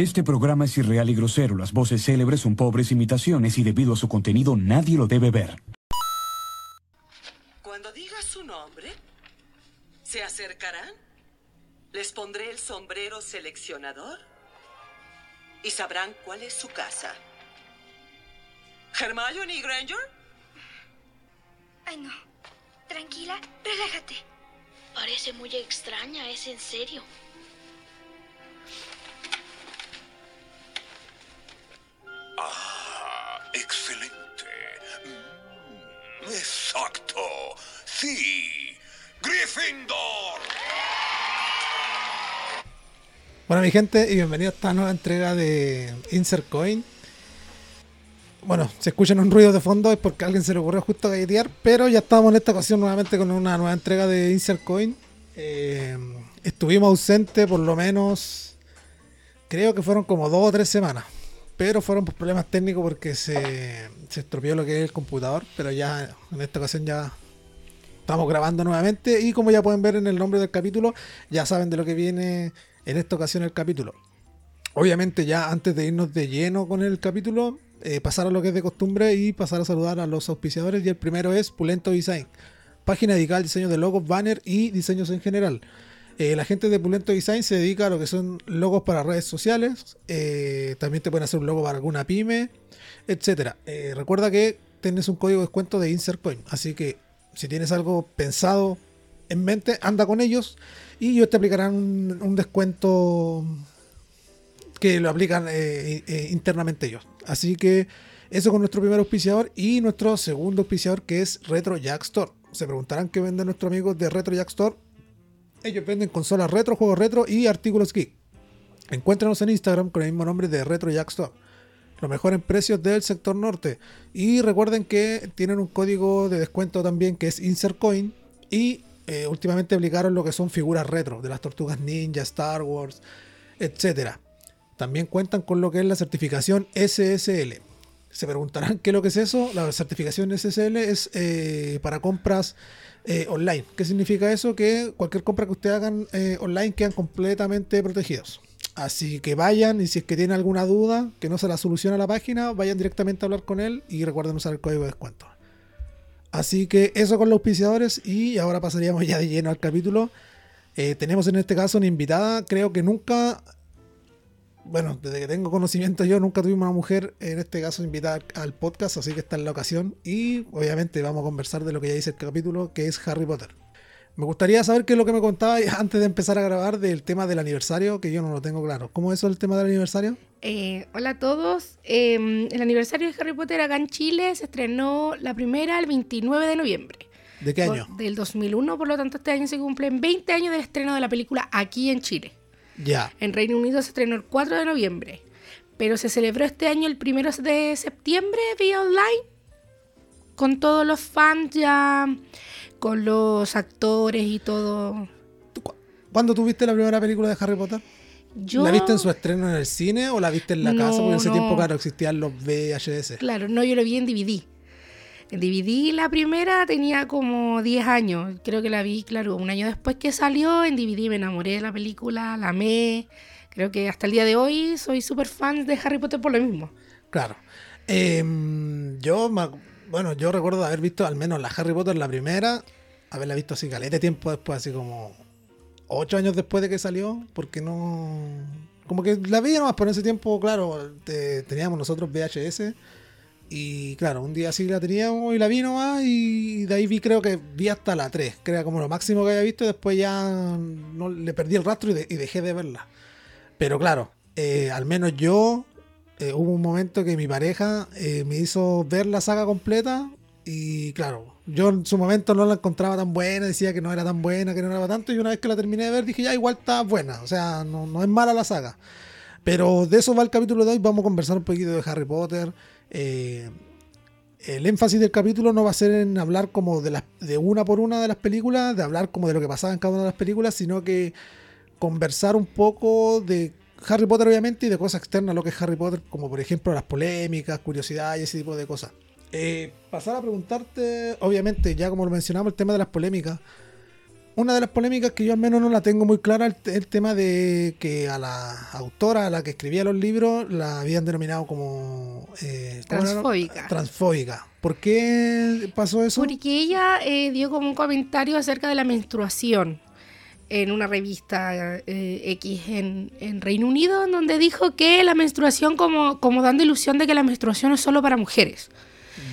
Este programa es irreal y grosero. Las voces célebres son pobres imitaciones y debido a su contenido nadie lo debe ver. Cuando diga su nombre, ¿se acercarán? Les pondré el sombrero seleccionador y sabrán cuál es su casa. ¿Hermione Granger? Ay, no. Tranquila, relájate. Parece muy extraña, es en serio. Ah, excelente. Mm, exacto. Sí. Gryffindor. Bueno, mi gente, y bienvenido a esta nueva entrega de Insert Coin. Bueno, si escuchan un ruido de fondo es porque alguien se le ocurrió justo galletear, pero ya estamos en esta ocasión nuevamente con una nueva entrega de Insert Coin. Eh, estuvimos ausentes por lo menos, creo que fueron como dos o tres semanas, pero fueron por problemas técnicos porque se, se estropeó lo que es el computador, pero ya en esta ocasión ya estamos grabando nuevamente y como ya pueden ver en el nombre del capítulo, ya saben de lo que viene en esta ocasión el capítulo. Obviamente ya antes de irnos de lleno con el capítulo, eh, pasar a lo que es de costumbre y pasar a saludar a los auspiciadores y el primero es Pulento Design, página dedicada al diseño de logos, banner y diseños en general. Eh, la gente de Pulento Design se dedica a lo que son logos para redes sociales, eh, también te pueden hacer un logo para alguna pyme, etc. recuerda que tienes un código de descuento de InsertCoin, así que si tienes algo pensado en mente, anda con ellos y ellos te aplicarán un, descuento que lo aplican eh, eh, internamente ellos. Así que eso con nuestro primer auspiciador y nuestro segundo auspiciador que es Retro Jack Store. Se preguntarán qué venden nuestros amigos de Retro Jack Store. Ellos venden consolas retro, juegos retro y artículos geek. Encuéntranos en Instagram con el mismo nombre de Retro Jack Store. Los mejores precios del sector norte. Y recuerden que tienen un código de descuento también que es InsertCoin. Y eh, últimamente aplicaron lo que son figuras retro de las tortugas ninja, Star Wars, etcétera. También cuentan con lo que es la certificación SSL. Se preguntarán qué es lo que es eso. La certificación SSL es eh, para compras eh, online. ¿Qué significa eso? Que cualquier compra que ustedes hagan eh, online quedan completamente protegidos. Así que vayan y si es que tienen alguna duda que no se la soluciona la página, vayan directamente a hablar con él y recuerden usar el código de descuento. Así que eso con los auspiciadores y ahora pasaríamos ya de lleno al capítulo. Eh, tenemos en este caso una invitada, creo que nunca bueno, desde que tengo conocimiento yo nunca tuvimos una mujer, en este caso invitada al podcast, así que está en la ocasión. Y obviamente vamos a conversar de lo que ya dice el capítulo, que es Harry Potter. Me gustaría saber qué es lo que me contaba antes de empezar a grabar del tema del aniversario, que yo no lo tengo claro. ¿Cómo es eso el tema del aniversario? Eh, hola a todos. Eh, el aniversario de Harry Potter acá en Chile se estrenó la primera el 29 de noviembre. ¿De qué año? Por- del 2001, por lo tanto este año se cumplen 20 años del estreno de la película aquí en Chile. Ya. En Reino Unido se estrenó el 4 de noviembre, pero se celebró este año el 1 de septiembre vía online, con todos los fans ya, con los actores y todo. ¿Tú cu- ¿Cuándo tuviste la primera película de Harry Potter? Yo, ¿La viste en su estreno en el cine o la viste en la No, casa? Porque en ese no. tiempo, claro, existían los VHS. Claro, no, yo lo vi en DVD. DVD la primera tenía como 10 años. Creo que la vi, claro, un año después que salió. En DVD me enamoré de la película, la amé. Creo que hasta el día de hoy soy súper fan de Harry Potter por lo mismo. Claro. Em, yo, bueno, yo recuerdo haber visto al menos la Harry Potter, la primera, haberla visto así calete tiempo después, así como ocho años después de que salió, porque no... Como que la vi nomás, en ese tiempo, claro, te- teníamos nosotros VHS y claro, un día sí la teníamos y la vi nomás y de ahí vi, creo que vi hasta la 3, que como lo máximo que había visto y después ya le perdí el rastro y dejé de verla. Pero claro, eh, al menos yo eh, hubo un momento que mi pareja eh, me hizo ver la saga completa y claro, yo en su momento no la encontraba tan buena, decía que no era tan buena, que no era tanto y una vez que la terminé de ver dije ya igual está buena, o sea, no, no es mala la saga. Pero de eso va el capítulo de hoy, vamos a conversar un poquito de Harry Potter. Eh, el énfasis del capítulo no va a ser en hablar como de, las, de una por una de las películas, de hablar como de lo que pasaba en cada una de las películas, sino que conversar un poco de Harry Potter obviamente y de cosas externas a lo que es Harry Potter, como por ejemplo las polémicas, curiosidades y ese tipo de cosas. Eh, pasar a preguntarte, obviamente, ya como lo mencionamos, el tema de las polémicas. Una de las polémicas que yo al menos no la tengo muy clara, el, el tema de que a la autora, a la que escribía los libros, la habían denominado como... eh. Transfóbica. Transfóbica. ¿Por qué pasó eso? Porque ella eh, dio como un comentario acerca de la menstruación en una revista eh, X en, en Reino Unido, en donde dijo que la menstruación, como, como dando ilusión de que la menstruación es solo para mujeres.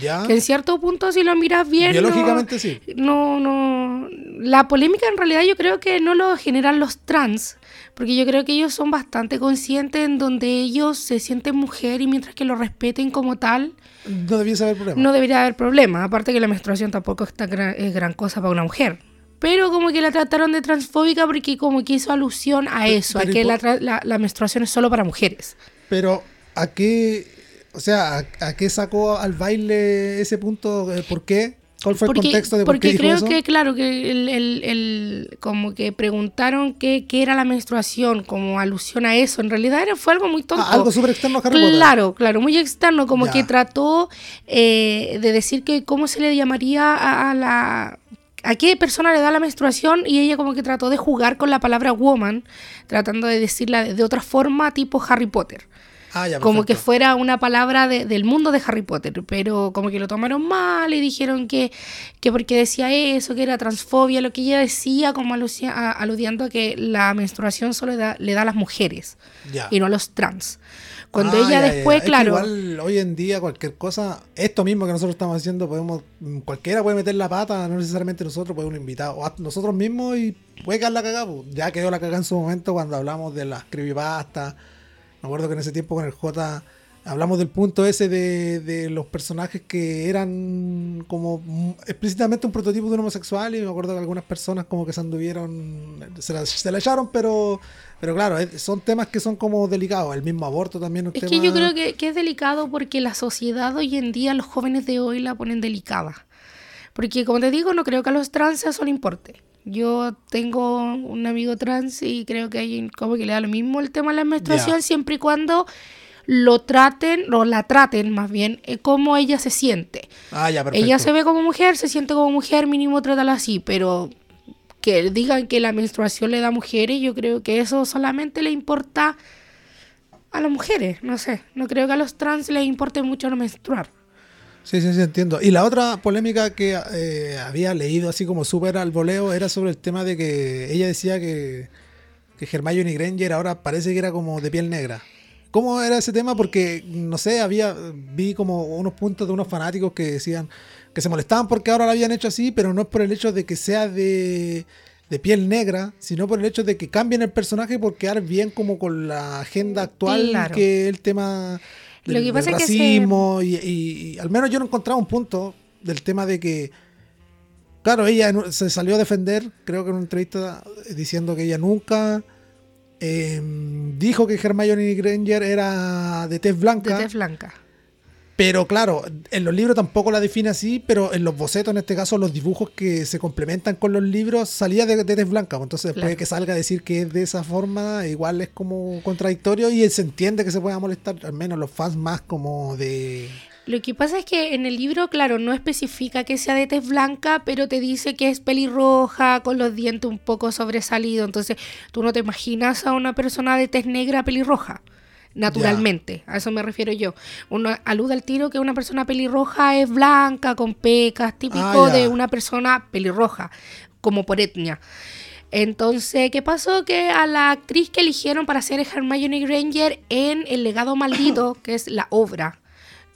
Ya. Que en cierto punto, si lo miras bien. no- Biológicamente sí. no, no. La polémica en realidad yo creo que no lo generan los trans, porque yo creo que ellos son bastante conscientes en donde ellos se sienten mujer y mientras que lo respeten como tal, No debiese haber problema. no debería haber problema. Aparte que la menstruación tampoco es, tan gran, es gran cosa para una mujer. Pero como que la trataron de transfóbica porque como que hizo alusión a eso, pero a que ¿y la, por- tra- la- la menstruación es solo para mujeres. Pero, ¿a qué, o sea, a, a qué sacó al baile ese punto? Eh, ¿Por qué? ¿Cuál fue el porque, contexto de por porque qué dijo creo eso? que, claro, que el, el- el- como que preguntaron qué, qué era la menstruación, como alusión a eso. En realidad era, fue algo muy tonto. Ah, algo súper externo a Harry Potter. Claro, claro, muy externo, como Ya. que trató eh, de decir que cómo se le llamaría a, a la... ¿A qué persona le da la menstruación? Y ella como que trató de jugar con la palabra woman, tratando de decirla de, de otra forma, tipo Harry Potter. Ah, ya, como que fuera una palabra de- del mundo de Harry Potter, pero como que lo tomaron mal y dijeron que, que porque decía eso, que era transfobia, lo que ella decía, como alucia- a- aludiendo a que la menstruación solo le da, le da a las mujeres Ya. y no a los trans. Cuando Ah, ella ya, después, ya. Es que claro, igual hoy en día cualquier cosa, esto mismo que nosotros estamos haciendo, podemos, cualquiera puede meter la pata, no necesariamente nosotros, puede un invitado, o a- nosotros mismos y puede quedar la cagada. pues. Ya quedó la cagada en su momento cuando hablamos de las creepypastas. Me acuerdo que en ese tiempo con el J hablamos del punto ese de, de los personajes que eran como explícitamente un prototipo de un homosexual y me acuerdo que algunas personas como que se anduvieron, se la, se la echaron, pero, pero claro, son temas que son como delicados. El mismo aborto también. es un es que yo creo que, que es delicado porque la sociedad hoy en día, los jóvenes de hoy la ponen delicada. Porque como te digo, no creo que a los trans eso le importe. Yo tengo un amigo trans y creo que hay como que le da lo mismo el tema de la menstruación siempre y cuando lo traten, o la traten más bien, eh, como ella se siente. Ah, ya, perfecto. Ella se ve como mujer, se siente como mujer, mínimo trátala así, pero que digan que la menstruación le da a mujeres, yo creo que eso solamente le importa a las mujeres, no sé, no creo que a los trans les importe mucho no menstruar. Sí, sí, sí, entiendo. Y la otra polémica que eh, había leído así como súper al voleo era sobre el tema de que ella decía que, que Hermione Granger ahora parece que era como de piel negra. ¿Cómo era ese tema? Porque, no sé, había vi como unos puntos de unos fanáticos que decían que se molestaban porque ahora la habían hecho así, pero no es por el hecho de que sea de, de piel negra, sino por el hecho de que cambien el personaje por quedar bien como con la agenda actual Claro. que el tema Lo que del pasa es que se- y, y- y al menos yo no encontraba un punto del tema de que claro ella se salió a defender creo que en una entrevista diciendo que ella nunca eh, dijo que Hermione Granger era de tez De blanca tez blanca. Pero claro, en los libros tampoco la define así, pero en los bocetos, en este caso, los dibujos que se complementan con los libros, salía de, de tez blanca. pues Entonces, después Claro. de que salga a decir que es de esa forma, igual es como contradictorio y se entiende que se pueda molestar, al menos los fans más como de... Lo que pasa es que en el libro, claro, no especifica que sea de tez blanca, pero te dice que es pelirroja, con los dientes un poco sobresalidos. Entonces, tú no te imaginas a una persona de tez negra pelirroja, naturalmente. A eso me refiero yo. Uno alude al tiro que una persona pelirroja es blanca, con pecas, típico Ah, de una persona pelirroja, como por etnia. Entonces, ¿qué pasó? Que a la actriz que eligieron para ser Hermione Granger en El legado maldito, que es la obra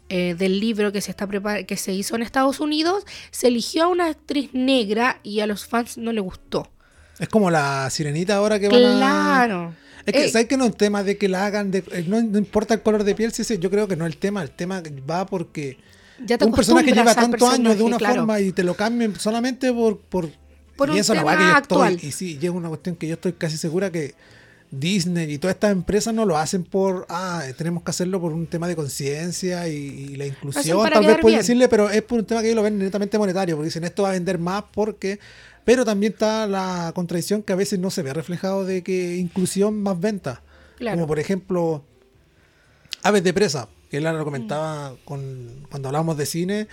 eh, del libro que se está que se hizo en Estados Unidos, se eligió a una actriz negra y a los fans no le gustó. Es como la sirenita ahora que van a... Claro. Es que, ¿sabes que no es un tema de que la hagan, de, eh, no, no importa el color de piel, sí, sí, yo creo que no es el tema, el tema va porque ya te un personaje lleva tantos años de una claro. forma y te lo cambian solamente por... por, Por y un eso tema que yo actual. estoy, y sí, y es una cuestión que yo estoy casi segura que Disney y todas estas empresas no lo hacen por, ah, tenemos que hacerlo por un tema de conciencia y, y la inclusión, tal vez pueden decirle, pero es por un tema que ellos lo ven netamente monetario, porque dicen esto va a vender más porque... Pero también está la contradicción que a veces no se ve reflejado de que inclusión más venta. Claro. Como por ejemplo, Aves de Presa, que él lo comentaba con, cuando hablábamos de cine,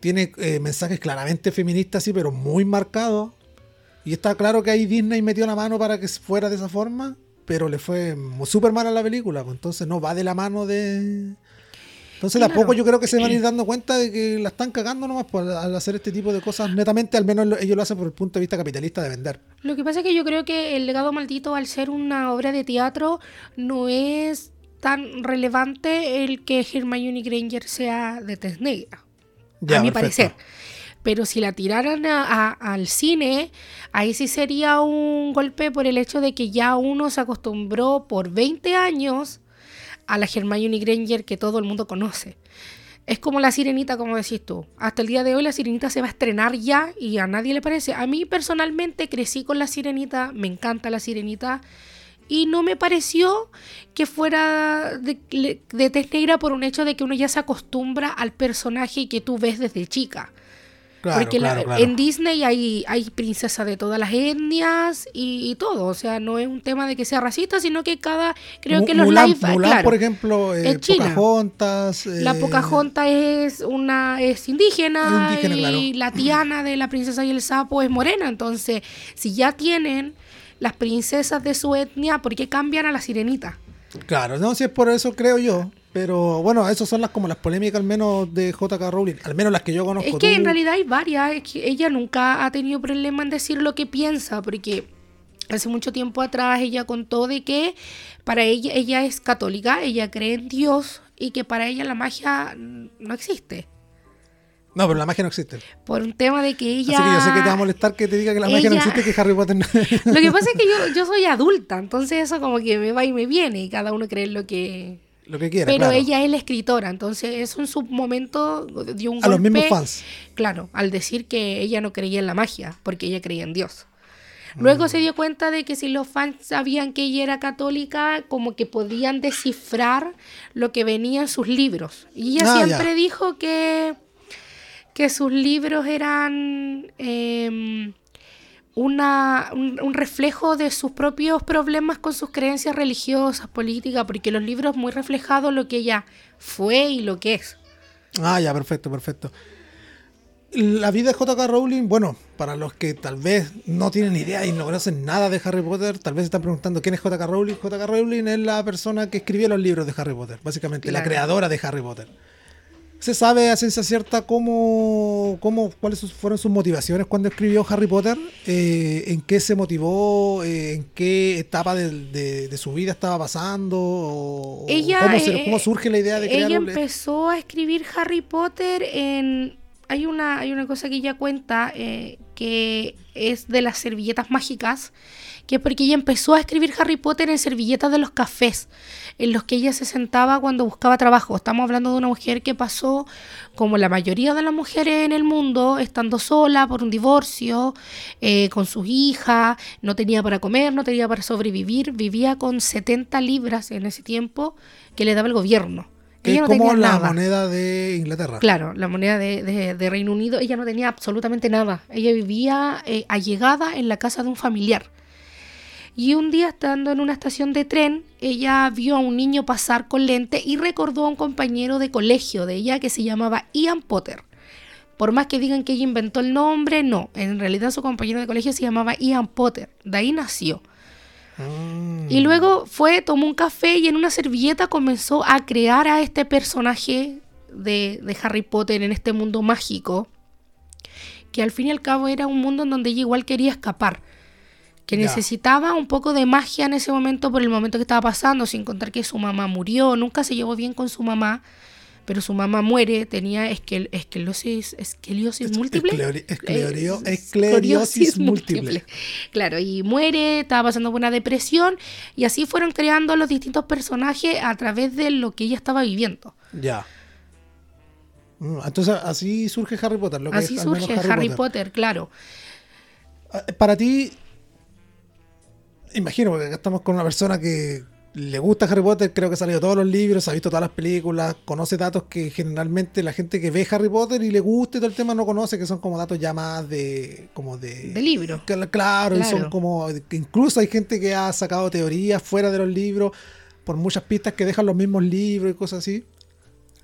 tiene eh, mensajes claramente feministas, sí, pero muy marcados. Y está claro que ahí Disney metió la mano para que fuera de esa forma, pero le fue súper mal a la película, pues entonces no va de la mano de... Entonces Claro. poco yo creo que se van a ir dando cuenta de que la están cagando nomás por, al hacer este tipo de cosas. Netamente, al menos lo- ellos lo hacen por el punto de vista capitalista de vender. Lo que pasa es que yo creo que El legado maldito, al ser una obra de teatro, no es tan relevante el que Hermione Granger sea de tez negra. Ya, a mi perfecto. parecer. Pero si la tiraran a- a- al cine, ahí sí sería un golpe por el hecho de que ya uno se acostumbró por 20 años a la Hermione Granger que todo el mundo conoce. Es como la sirenita, como decís tú. Hasta el día de hoy la sirenita se va a estrenar ya y a nadie le parece. A mí personalmente crecí con la sirenita, me encanta la sirenita. Y no me pareció que fuera de, de tez negra por un hecho de que uno ya se acostumbra al personaje que tú ves desde chica. Claro, Porque la- claro, en Disney hay, hay princesas de todas las etnias y, y todo. O sea, no es un tema de que sea racista, sino que cada. Creo que los Mulan, live. Mulan, por ejemplo, eh, es China. Pocahontas. la eh, Pocahontas es una es indígena, Es indígena, y la Tiana de la princesa y el sapo es morena. Entonces, si ya tienen las princesas de su etnia, ¿por qué cambian a la sirenita? Claro, no, si es por eso creo yo. Pero bueno, esas son las como las polémicas al menos de JK Rowling, al menos las que yo conozco. Es que Tú- en realidad hay varias. Es que ella nunca ha tenido problema en decir lo que piensa, porque hace mucho tiempo atrás ella contó de que para ella ella es católica, ella cree en Dios y que para ella la magia no existe. No, pero la magia no existe. Por un tema de que ella... Así que yo sé que te va a molestar que te diga que la magia no existe y que Harry Potter no. Lo que pasa es que yo, yo soy adulta, entonces eso como que me va y me viene y cada uno cree lo que... Lo que quiera. Pero claro. ella es la escritora, entonces eso en su momento dio un A los mismos fans. Claro, al decir que ella no creía en la magia, porque ella creía en Dios. Luego Mm. se dio cuenta de que si los fans sabían que ella era católica, como que podían descifrar lo que venía en sus libros. Y ella Ah, siempre ya. dijo que, que sus libros eran em, una, un, un reflejo de sus propios problemas con sus creencias religiosas, políticas, porque los libros muy reflejados lo que ella fue y lo que es. Ah, ya, perfecto, perfecto. La vida de JK Rowling, bueno, para los que tal vez no tienen idea y no conocen nada de Harry Potter, tal vez se están preguntando quién es JK Rowling. JK Rowling es la persona que escribió los libros de Harry Potter, básicamente, la creadora de Harry Potter. ¿Se sabe a ciencia cierta cómo, cómo cuáles fueron sus motivaciones cuando escribió Harry Potter? Eh, ¿En qué se motivó? Eh, ¿En qué etapa de, de su vida estaba pasando? ¿O- Ella, ¿Cómo, se- eh, cómo surge la idea de crear Ella empezó a escribir Harry Potter en... Hay una, hay una cosa que ella cuenta eh, que es de las servilletas mágicas, que es porque ella empezó a escribir Harry Potter en servilletas de los cafés, en los que ella se sentaba cuando buscaba trabajo. Estamos hablando de una mujer que pasó, como la mayoría de las mujeres en el mundo, estando sola por un divorcio, eh, con sus hijas, no tenía para comer, no tenía para sobrevivir, vivía con 70 libras en ese tiempo que le daba el gobierno. Que Ella es no como tenía la nada. moneda de Inglaterra. Claro, la moneda de, de- de Reino Unido, ella no tenía absolutamente nada. Ella vivía eh, allegada en la casa de un familiar. Y un día, estando en una estación de tren, ella vio a un niño pasar con lente y recordó a un compañero de colegio de ella que se llamaba Ian Potter. Por más que digan que ella inventó el nombre, no. En realidad su compañero de colegio se llamaba Ian Potter. De ahí nació. Mm. Y luego fue, tomó un café y en una servilleta comenzó a crear a este personaje de, de Harry Potter en este mundo mágico, que al fin y al cabo era un mundo en donde ella igual quería escapar, que necesitaba un poco de magia en ese momento por el momento que estaba pasando, sin contar que su mamá murió, nunca se llevó bien con su mamá, pero su mamá muere, tenía esquel- esquelosis, esqueliosis múltiple. escleori- esclerio- Eh, esclerosis múltiple. Claro, y muere, estaba pasando por una depresión, y así fueron creando los distintos personajes a través de lo que ella estaba viviendo. Ya. Mm, Entonces así surge Harry Potter. Lo que Así es surge Harry, Potter. claro. Ah, Para ti, imagino, porque acá estamos con una persona que le gusta Harry Potter, creo que ha salido todos los libros, ha visto todas las películas, conoce datos que generalmente la gente que ve Harry Potter y le gusta y todo el tema no conoce, que son como datos ya más de... como de... De libro. Cla- Claro, y son como... que incluso hay gente que ha sacado teorías fuera de los libros por muchas pistas que dejan los mismos libros y cosas así.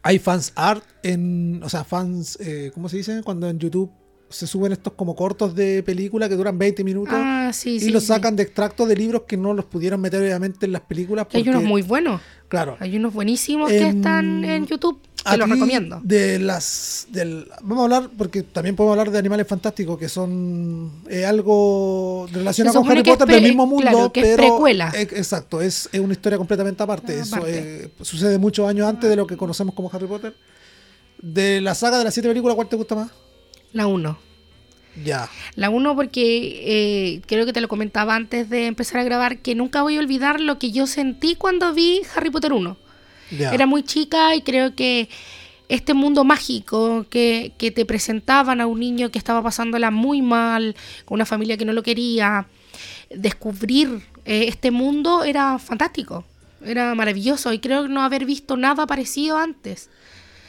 Hay fans art en... O sea, fans... eh, ¿Cómo se dice? Cuando en YouTube se suben estos como cortos de película que duran 20 minutos Ah, sí, y sí. los sí. sacan de extractos de libros que no los pudieron meter obviamente en las películas. Hay unos muy buenos. Claro. Hay unos buenísimos que Em, están en YouTube. Te los recomiendo. De las, del, vamos a hablar, porque también podemos hablar de Animales Fantásticos, que son eh, algo relacionado con Harry Potter del mismo mundo, claro, que es pero precuela. eh, exacto, es, es una historia completamente aparte. Ah, Eso aparte. eh, sucede muchos años antes de lo que conocemos como Harry Potter. De la saga de las siete películas, ¿cuál te gusta más? La 1. Ya. La 1 porque eh, creo que te lo comentaba antes de empezar a grabar, que nunca voy a olvidar lo que yo sentí cuando vi Harry Potter 1. ya. Era muy chica y creo que este mundo mágico que, que te presentaban a un niño que estaba pasándola muy mal, con una familia que no lo quería, descubrir eh, este mundo era fantástico, era maravilloso y creo no haber visto nada parecido antes.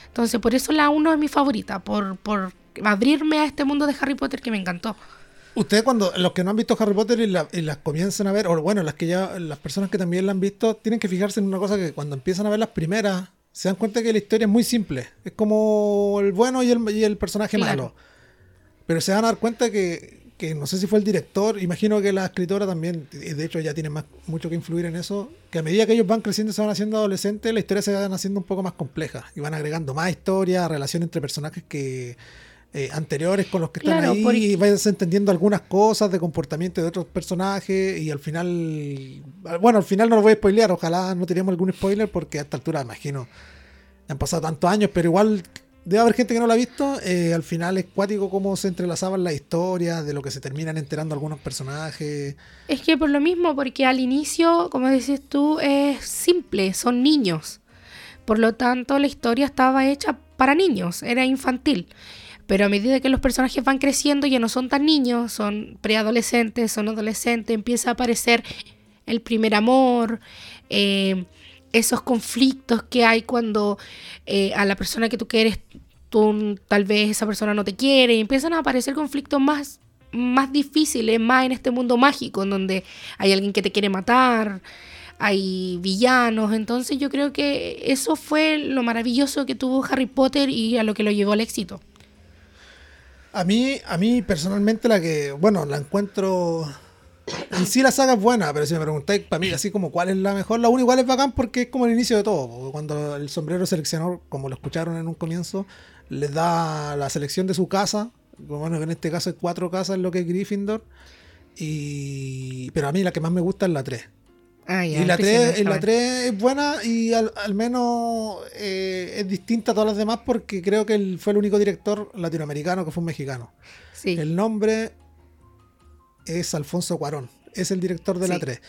Entonces por eso la 1 es mi favorita, por, por abrirme a este mundo de Harry Potter que me encantó. Ustedes cuando, los que no han visto Harry Potter y, la- y las comienzan a ver, o bueno, las que ya, las personas que también la han visto, tienen que fijarse en una cosa que cuando empiezan a ver las primeras, se dan cuenta que la historia es muy simple. Es como el bueno y el, y el personaje Claro. malo. Pero se van a dar cuenta que, que no sé si fue el director, imagino que la escritora también, y de hecho ya tiene más, mucho que influir en eso, que a medida que ellos van creciendo y se van haciendo adolescentes, la historia se van haciendo un poco más compleja y van agregando más historia, relación entre personajes que eh, anteriores con los que están Claro, ahí porque- y vas entendiendo algunas cosas de comportamiento de otros personajes y al final, bueno, al final no lo voy a spoilear, ojalá no teníamos algún spoiler porque a esta altura imagino, han pasado tantos años, pero igual debe haber gente que no la ha visto, eh, al final es cuático cómo se entrelazaban las historias, de lo que se terminan enterando algunos personajes. Es que por lo mismo, porque al inicio, como dices tú, es simple, son niños. Por lo tanto, la historia estaba hecha para niños, era infantil. Pero a medida que los personajes van creciendo, ya no son tan niños, son preadolescentes, son adolescentes, empieza a aparecer el primer amor, eh, esos conflictos que hay cuando eh, a la persona que tú quieres, tú tal vez esa persona no te quiere, y empiezan a aparecer conflictos más, más difíciles, más en este mundo mágico, en donde hay alguien que te quiere matar, hay villanos, entonces yo creo que eso fue lo maravilloso que tuvo Harry Potter y a lo que lo llevó al éxito. A mí, a mí personalmente la que, bueno, la encuentro... En sí la saga es buena, pero si me preguntáis para mí así como cuál es la mejor, la 1 igual es bacán porque es como el inicio de todo. Cuando el sombrero seleccionador, como lo escucharon en un comienzo, les da la selección de su casa, bueno, en este caso hay cuatro casas, lo que es Gryffindor, y pero a mí la que más me gusta es la 3. Ah, ya, Y la el prisionero 3, de la Azkaban. 3 es buena y al, al menos eh, es distinta a todas las demás porque creo que él fue el único director latinoamericano que fue un mexicano. Sí. El nombre es Alfonso Cuarón, es el director de la Sí. 3.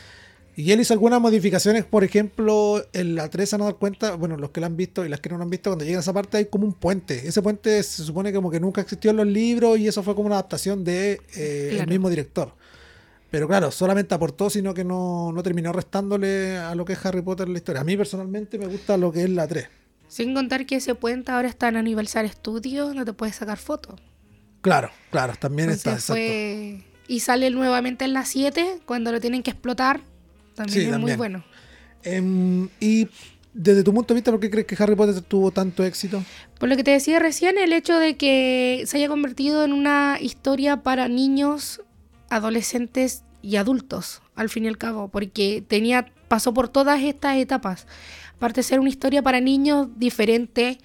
Y él hizo algunas modificaciones, por ejemplo, en la 3 se van a dar cuenta, bueno, los que la han visto y las que no la han visto, cuando llega a esa parte hay como un puente. Ese puente se supone como que nunca existió en los libros y eso fue como una adaptación de eh, el mismo director. Pero claro, solamente aportó, sino que no, no terminó restándole a lo que es Harry Potter la historia. A mí personalmente me gusta lo que es la 3. Sin contar que ese puente ahora está en Universal Studios, no te puedes sacar fotos. Claro, claro, también está, exacto. fue... Y sale nuevamente en la 7, cuando lo tienen que explotar. También Sí, es muy bueno. Em, y desde tu punto de vista, ¿por qué crees que Harry Potter tuvo tanto éxito? Por lo que te decía recién, el hecho de que se haya convertido en una historia para niños, adolescentes y adultos, al fin y al cabo, porque tenía pasó por todas estas etapas. Aparte de ser una historia para niños diferente,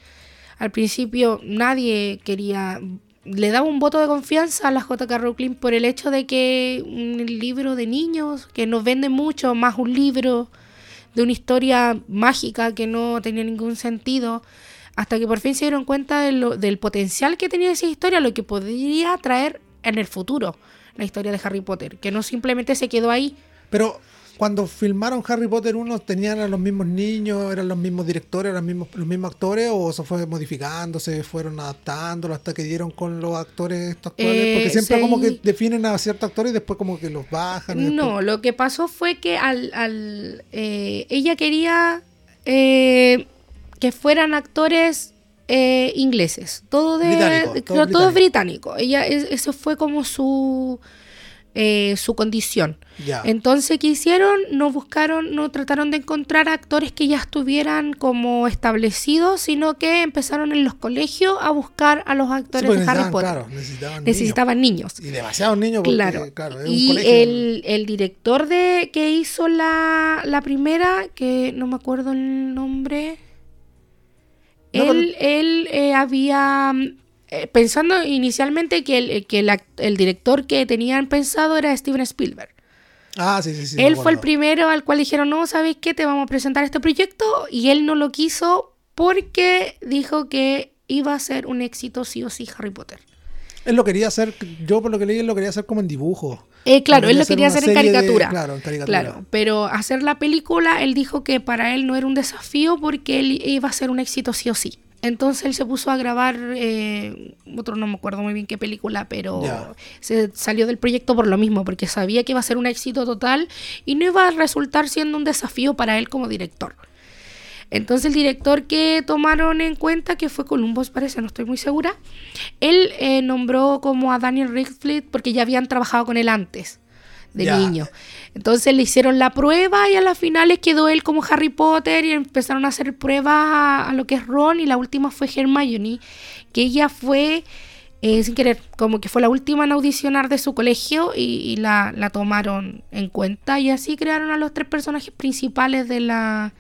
al principio nadie quería le daba un voto de confianza a la J.K. Rowling por el hecho de que un libro de niños que nos vende mucho más un libro de una historia mágica que no tenía ningún sentido hasta que por fin se dieron cuenta de lo- del potencial que tenía esa historia, lo que podría traer en el futuro la historia de Harry Potter, que no simplemente se quedó ahí. Pero cuando filmaron Harry Potter 1, ¿tenían a los mismos niños? ¿Eran los mismos directores? ¿Eran los mismos, los mismos actores? ¿O se fue modificándose? ¿Fueron adaptándolo hasta que dieron con los actores estos actuales? Eh, Porque siempre sí. como que definen a ciertos actores y después como que los bajan. y No, después- lo que pasó fue que al, al, eh, ella quería eh, que fueran actores eh, ingleses, todo de Británico, todo todo, todo británico. Ella es- eso fue como su eh, su condición. Entonces, ¿qué hicieron? No buscaron, no trataron de encontrar actores que ya estuvieran como establecidos, sino que empezaron en los colegios a buscar a los actores de Harry Potter. claro, necesitaban, niños. Necesitaban niños. Y demasiados niños porque, Claro. claro, es un y el, el director de que hizo la, la primera, que no me acuerdo el nombre, No, él, él eh, había, mm, eh, pensando inicialmente que, el, que el director que tenían pensado era Steven Spielberg. Ah, sí, sí, sí. él fue el primero al cual dijeron, no, ¿sabéis qué? Te vamos a presentar este proyecto. Y él no lo quiso porque dijo que iba a ser un éxito sí o sí Harry Potter. Él lo quería hacer, yo por lo que leí, él lo quería hacer como en dibujo. Eh, claro, él lo quería hacer en de- caricatura. claro, en caricatura. Claro, pero hacer la película, él dijo que para él no era un desafío porque él iba a ser un éxito sí o sí. Entonces él se puso a grabar, eh, otro no me acuerdo muy bien qué película, pero se salió del proyecto por lo mismo, porque sabía que iba a ser un éxito total y no iba a resultar siendo un desafío para él como director. Entonces el director que tomaron en cuenta, que fue Columbus, parece, no estoy muy segura, él eh, nombró como a Daniel Radcliffe porque ya habían trabajado con él antes, de niño. Entonces le hicieron la prueba y a las finales quedó él como Harry Potter y empezaron a hacer pruebas a, a lo que es Ron y la última fue Hermione, que ella fue... eh, sin querer, como que fue la última en audicionar de su colegio y, y la, la tomaron en cuenta y así crearon a los tres personajes principales de la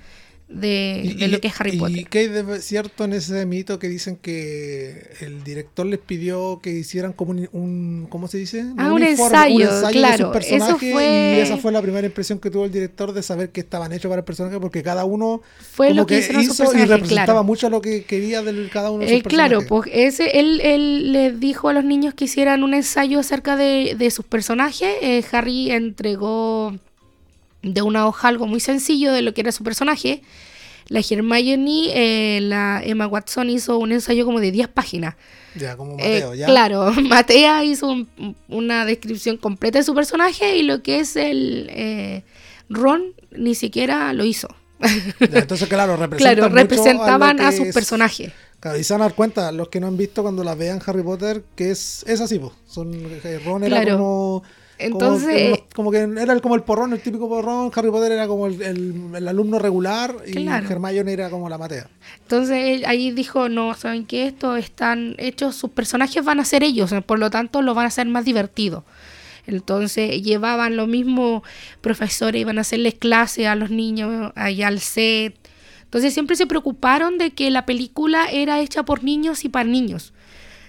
de, de lo que es Harry y Potter. qué hay de cierto en ese mito que dicen que el director les pidió que hicieran como un, un- ¿cómo se dice? Ah, un ensayo, de claro, sus personajes eso fue- y esa fue la primera impresión que tuvo el director de saber que estaban hechos para el personaje porque cada uno Fue como lo que sus hizo y representaba claro. mucho lo que quería del cada uno de sus Eh, claro, personajes. pues ese, él, él le dijo a los niños que hicieran un ensayo acerca de, de sus personajes. Eh, Harry entregó de una hoja algo muy sencillo de lo que era su personaje. La Hermione, eh, la Emma Watson hizo un ensayo como de 10 páginas. Ya, como Eh, Mateo, ya. Claro, Matea hizo un- una descripción completa de su personaje y lo que es el eh, Ron ni siquiera lo hizo. Ya, entonces, claro, claro, representaban a, que sus es- personajes. Claro, y se van a dar cuenta, los que no han visto cuando las vean Harry Potter, que es, es así, po. Son, eh, Ron era Claro. como... Entonces- Como, como que era el- como el porrón, el típico porrón. Harry Potter era como el, el- el alumno regular y Claro. Hermione era como la matea. Entonces él ahí dijo, no, saben que esto están hechos, sus personajes van a ser ellos, por lo tanto lo van a hacer más divertido. Entonces llevaban los mismos profesores, iban a hacerles clase a los niños allá al set. Entonces siempre se preocuparon de que la película era hecha por niños y para niños.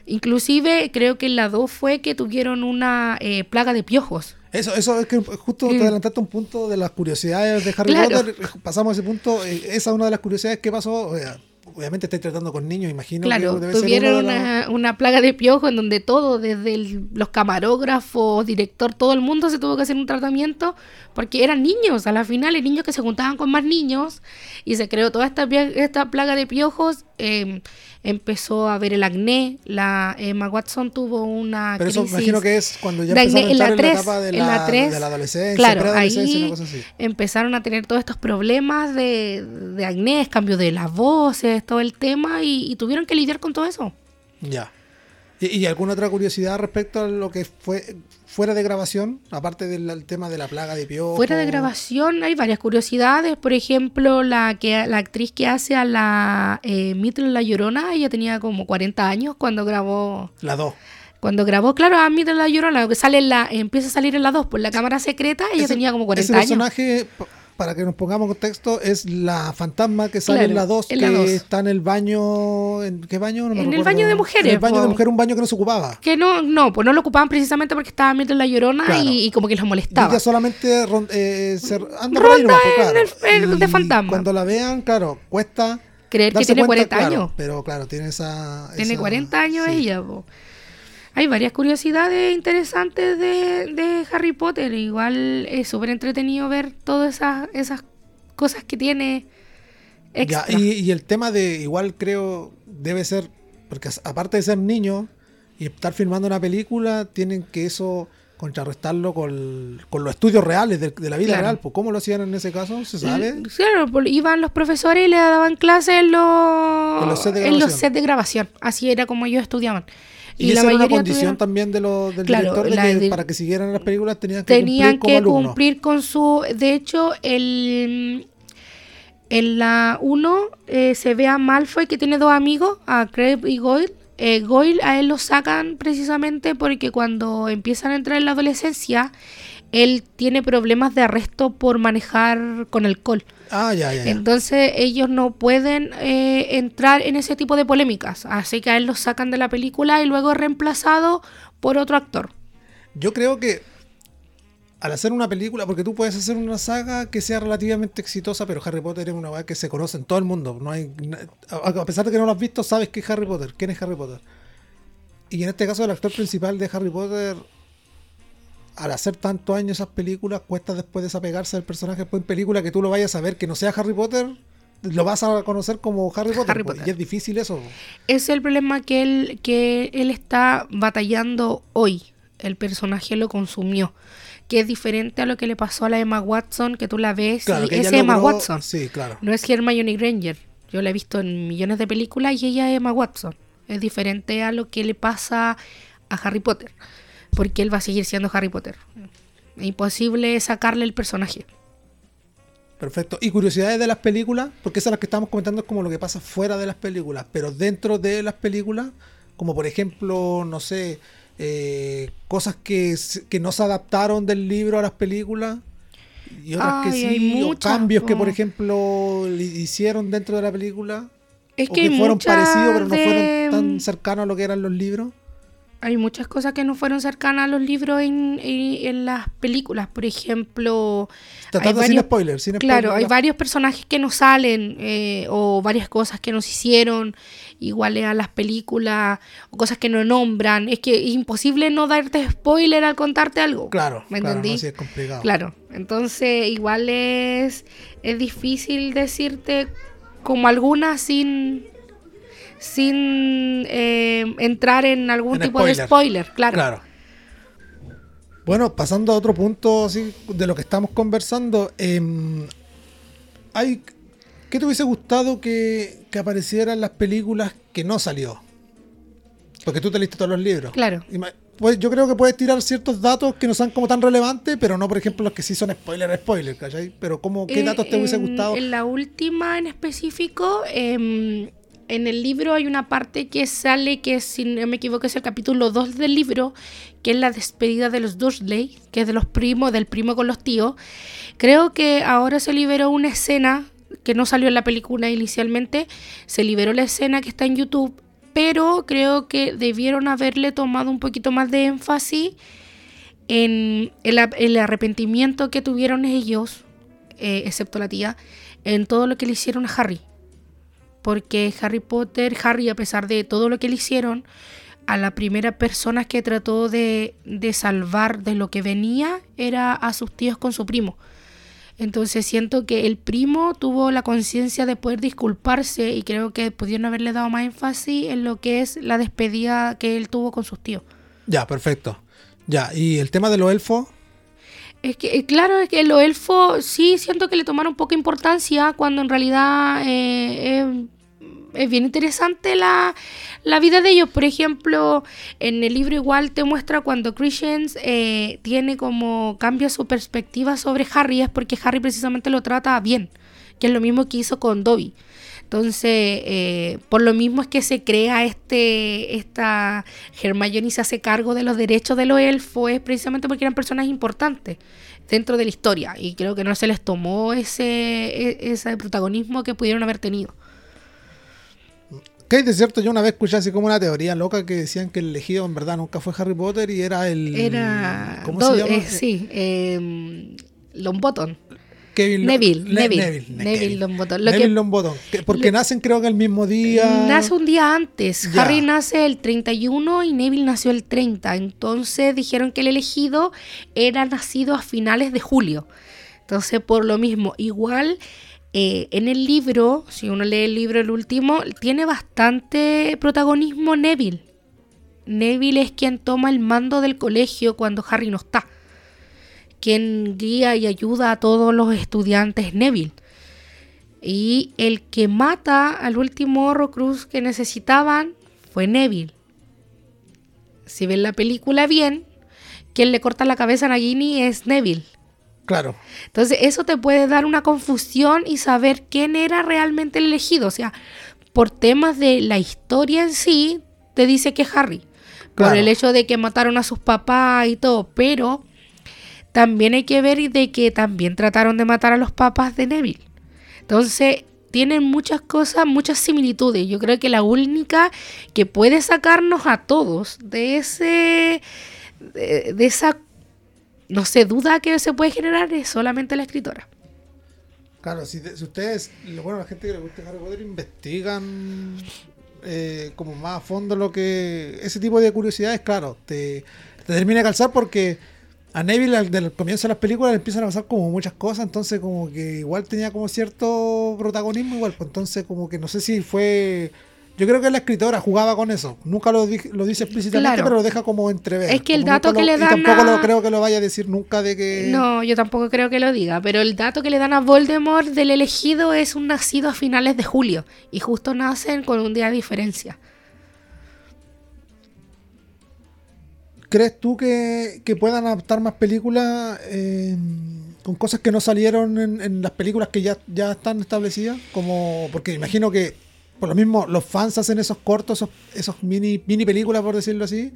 Inclusive creo que en la 2 fue que tuvieron una eh, plaga de piojos. Eso, eso es que justo te Mm. adelantaste un punto de las curiosidades de Harry Claro. Potter. Pasamos a ese punto. eh, Esa es una de las curiosidades que pasó. Obviamente estoy tratando con niños, imagino Claro, que debe tuvieron una, una plaga de piojo en donde todo, desde el- los camarógrafos, director, todo el mundo se tuvo que hacer un tratamiento porque eran niños, a la final, niños que se juntaban con más niños y se creó toda esta, esta plaga de piojos. eh, empezó a ver el acné, la Emma Watson tuvo una Pero eso crisis imagino que es cuando ya empezaron a acné en la entrar en la 3, etapa de en la, la 3, de la adolescencia, claro, ahí una cosa así. empezaron a tener todos estos problemas de, de acné, cambio de las voces, todo el tema, y, y tuvieron que lidiar con todo eso. Ya. ¿Y, y alguna otra curiosidad respecto a lo que fue fuera de grabación? Aparte del el tema de la plaga de piojos. Fuera de grabación hay varias curiosidades. Por ejemplo, la que la actriz que hace a la eh, Myrtle La Llorona, ella tenía como 40 años cuando grabó. La 2. Cuando grabó, claro, a Myrtle La Llorona, que sale en la, empieza a salir en la 2 por la cámara secreta, ella tenía como 40 ese años. personaje, para que nos pongamos en contexto, es la fantasma que sale Claro, en la 2, en que la dos. está en el baño. ¿En qué baño? No me En el baño de mujeres, En el baño de mujeres, un baño que no se ocupaba. Que no, no, pues no lo ocupaban precisamente porque estaba Myrtle La Llorona Claro. y, y como que los molestaba. ella solamente eh, se anda por ahí nomás, pues, en claro. el- el de fantasma. Cuando la vean, claro, cuesta. Creer que tiene cuenta, 40 claro, años. Pero claro, tiene esa. Tiene esa- 40 años sí. ella. po. Hay varias curiosidades interesantes de, de Harry Potter. Igual es súper entretenido ver todas esas, esas cosas que tiene Ya, y, y el tema de, igual creo, debe ser, porque aparte de ser niño y estar filmando una película, tienen que eso contrarrestarlo con, con los estudios reales de, de la vida Claro. real. Pues, ¿Cómo lo hacían en ese caso? ¿Se sabe? Claro, iban los profesores y le daban clases en los, En los sets de en los grabación. sets de grabación. Así era como ellos estudiaban. Y, Y la esa era una condición tuvieron- también de los, del Claro, director de la que para que siguieran las películas tenían que tenían cumplir que cumplir con su de hecho el en la 1 se ve a Malfoy que tiene dos amigos a Crabbe y Goyle. Eh, Goyle a él lo sacan precisamente porque cuando empiezan a entrar en la adolescencia él tiene problemas de arresto por manejar con alcohol Ah, ya, ya, ya. entonces ellos no pueden eh, entrar en ese tipo de polémicas así que a él lo sacan de la película y luego es reemplazado por otro actor Yo creo que al hacer una película, porque tú puedes hacer una saga que sea relativamente exitosa, pero Harry Potter es una weá que se conoce en todo el mundo. No hay, a pesar de que no lo has visto, sabes que es Harry Potter. ¿Quién es Harry Potter? Y en este caso, el actor principal de Harry Potter, al hacer tantos años esas películas, cuesta después desapegarse del personaje. Después en película que tú lo vayas a ver, que no sea Harry Potter, lo vas a conocer como Harry Potter. Harry Potter. Y es difícil eso. es el problema que él, que él está batallando hoy. El personaje lo consumió. Que es diferente a lo que le pasó a la Emma Watson, que tú la ves Claro, y es Emma Watson. Sí, claro. No es Hermione Granger. Yo la he visto en millones de películas y ella es Emma Watson. Es diferente a lo que le pasa a Harry Potter. Porque él va a seguir siendo Harry Potter. Es imposible sacarle el personaje. Perfecto. Y curiosidades de las películas, porque esas las que estamos comentando es como lo que pasa fuera de las películas, pero dentro de las películas, como por ejemplo, no sé, eh, cosas que, que no se adaptaron del libro a las películas y otras que Ay, sí, o muchas, cambios que po. por ejemplo le hicieron dentro de la película, Es o que, fueron parecidos pero no de- fueron tan cercanos a lo que eran los libros. Hay muchas cosas que no fueron cercanas a los libros en, en- en las películas. Por ejemplo, Tratando hay sin varios- spoilers, sin claro, spoiler, hay las- varios personajes que no salen eh, o varias cosas que nos hicieron iguales a las películas o cosas que no nombran. Es que es imposible no darte spoiler al contarte algo. Claro, ¿Me claro, entendí? no, sí, es complicado. Claro, entonces igual es, es difícil decirte como alguna sin sin eh, entrar en algún En tipo de spoiler. claro. Claro. Bueno, pasando a otro punto así, de lo que estamos conversando, em, hay, ¿qué te hubiese gustado que, que apareciera en las películas que no salió? Porque tú te leíste todos los libros. Claro. Ima- Pues yo creo que puedes tirar ciertos datos que no sean como tan relevantes, pero no, por ejemplo, los que sí son spoiler, spoiler, ¿cachai? Pero como, ¿qué Eh, datos te hubiese gustado? En la última en específico, em, en el libro hay una parte que sale, que si no me equivoco es el capítulo 2 del libro, que es la despedida de los Dursley, que es de los primos, del primo con los tíos. Creo que ahora se liberó una escena que no salió en la película inicialmente, se liberó la escena que está en YouTube, pero creo que debieron haberle tomado un poquito más de énfasis en el, arrepentimiento que tuvieron ellos, eh, excepto la tía, en todo lo que le hicieron a Harry. Porque Harry Potter, Harry, a pesar de todo lo que le hicieron, a la primera persona que trató de, de salvar de lo que venía era a sus tíos con su primo. Entonces siento que el primo tuvo la conciencia de poder disculparse y creo que pudieron haberle dado más énfasis en lo que es la despedida que él tuvo con sus tíos. Ya, perfecto. Ya, y el tema de los elfos, Es que, eh, claro, es que los elfos sí siento que le tomaron poca importancia cuando en realidad eh, es bien interesante la, la vida de ellos. Por ejemplo, en el libro igual te muestra cuando Christians eh, tiene como cambia su perspectiva sobre Harry, es porque Harry precisamente lo trata bien, que es lo mismo que hizo con Dobby. Entonces, eh, por lo mismo es que se crea este, esta Hermione se hace cargo de los derechos de los elfos, es precisamente porque eran personas importantes dentro de la historia y creo que no se les tomó ese, e- ese protagonismo que pudieron haber tenido. De cierto, yo una vez escuché así como una teoría loca que decían que el elegido en verdad nunca fue Harry Potter y era el. Era ¿Cómo Do- se llama? eh, sí, eh, Longbottom. Kevin Neville, Le- Neville, Neville, Neville Kevin. Longbottom. Lo Neville que- Longbottom, que- porque nacen creo que el mismo día. Nace un día antes. Ya. Harry nace el 31 y Neville nació el 30. Entonces dijeron que el elegido era nacido a finales de julio. Entonces, por lo mismo, igual eh, en el libro, si uno lee el libro el último, tiene bastante protagonismo Neville. Neville es quien toma el mando del colegio cuando Harry no está. Quien guía y ayuda a todos los estudiantes Neville. Y el que mata al último Horrocrux que necesitaban fue Neville. si ven la película bien, quien le corta la cabeza a Nagini es Neville. Claro. Entonces eso te puede dar una confusión y saber quién era realmente el elegido. O sea, por temas de la historia en sí, te dice que es Harry. Por el hecho de que mataron a sus papás y todo. Pero también hay que ver de que también trataron de matar a los papás de Neville. Entonces tienen muchas cosas, muchas similitudes. Yo creo que la única que puede sacarnos a todos de ese... de, de esa no sé, duda que se puede generar es solamente la escritora. Claro, si, si ustedes, bueno, la gente que le gusta Harry Potter investigan eh, como más a fondo lo que. Ese tipo de curiosidades, claro, te, te termina de calzar porque a Neville al del comienzo de las películas le empiezan a pasar como muchas cosas, entonces como que igual tenía como cierto protagonismo, igual, pues entonces como que no sé si fue. Yo creo que la escritora jugaba con eso. Nunca lo, di- lo dice explícitamente, Claro. pero lo deja como entrever. Es que el dato que lo- le y dan tampoco a- lo creo que lo vaya a decir nunca de que. No, yo tampoco creo que lo diga, pero el dato que le dan a Voldemort del elegido es un nacido a finales de julio y justo nacen con un día de diferencia. ¿Crees tú que, que puedan adaptar más películas eh, con cosas que no salieron en, en las películas que ya, ya están establecidas? Como, porque imagino que por lo mismo los fans hacen esos cortos, esos, esos mini, mini películas, por decirlo así,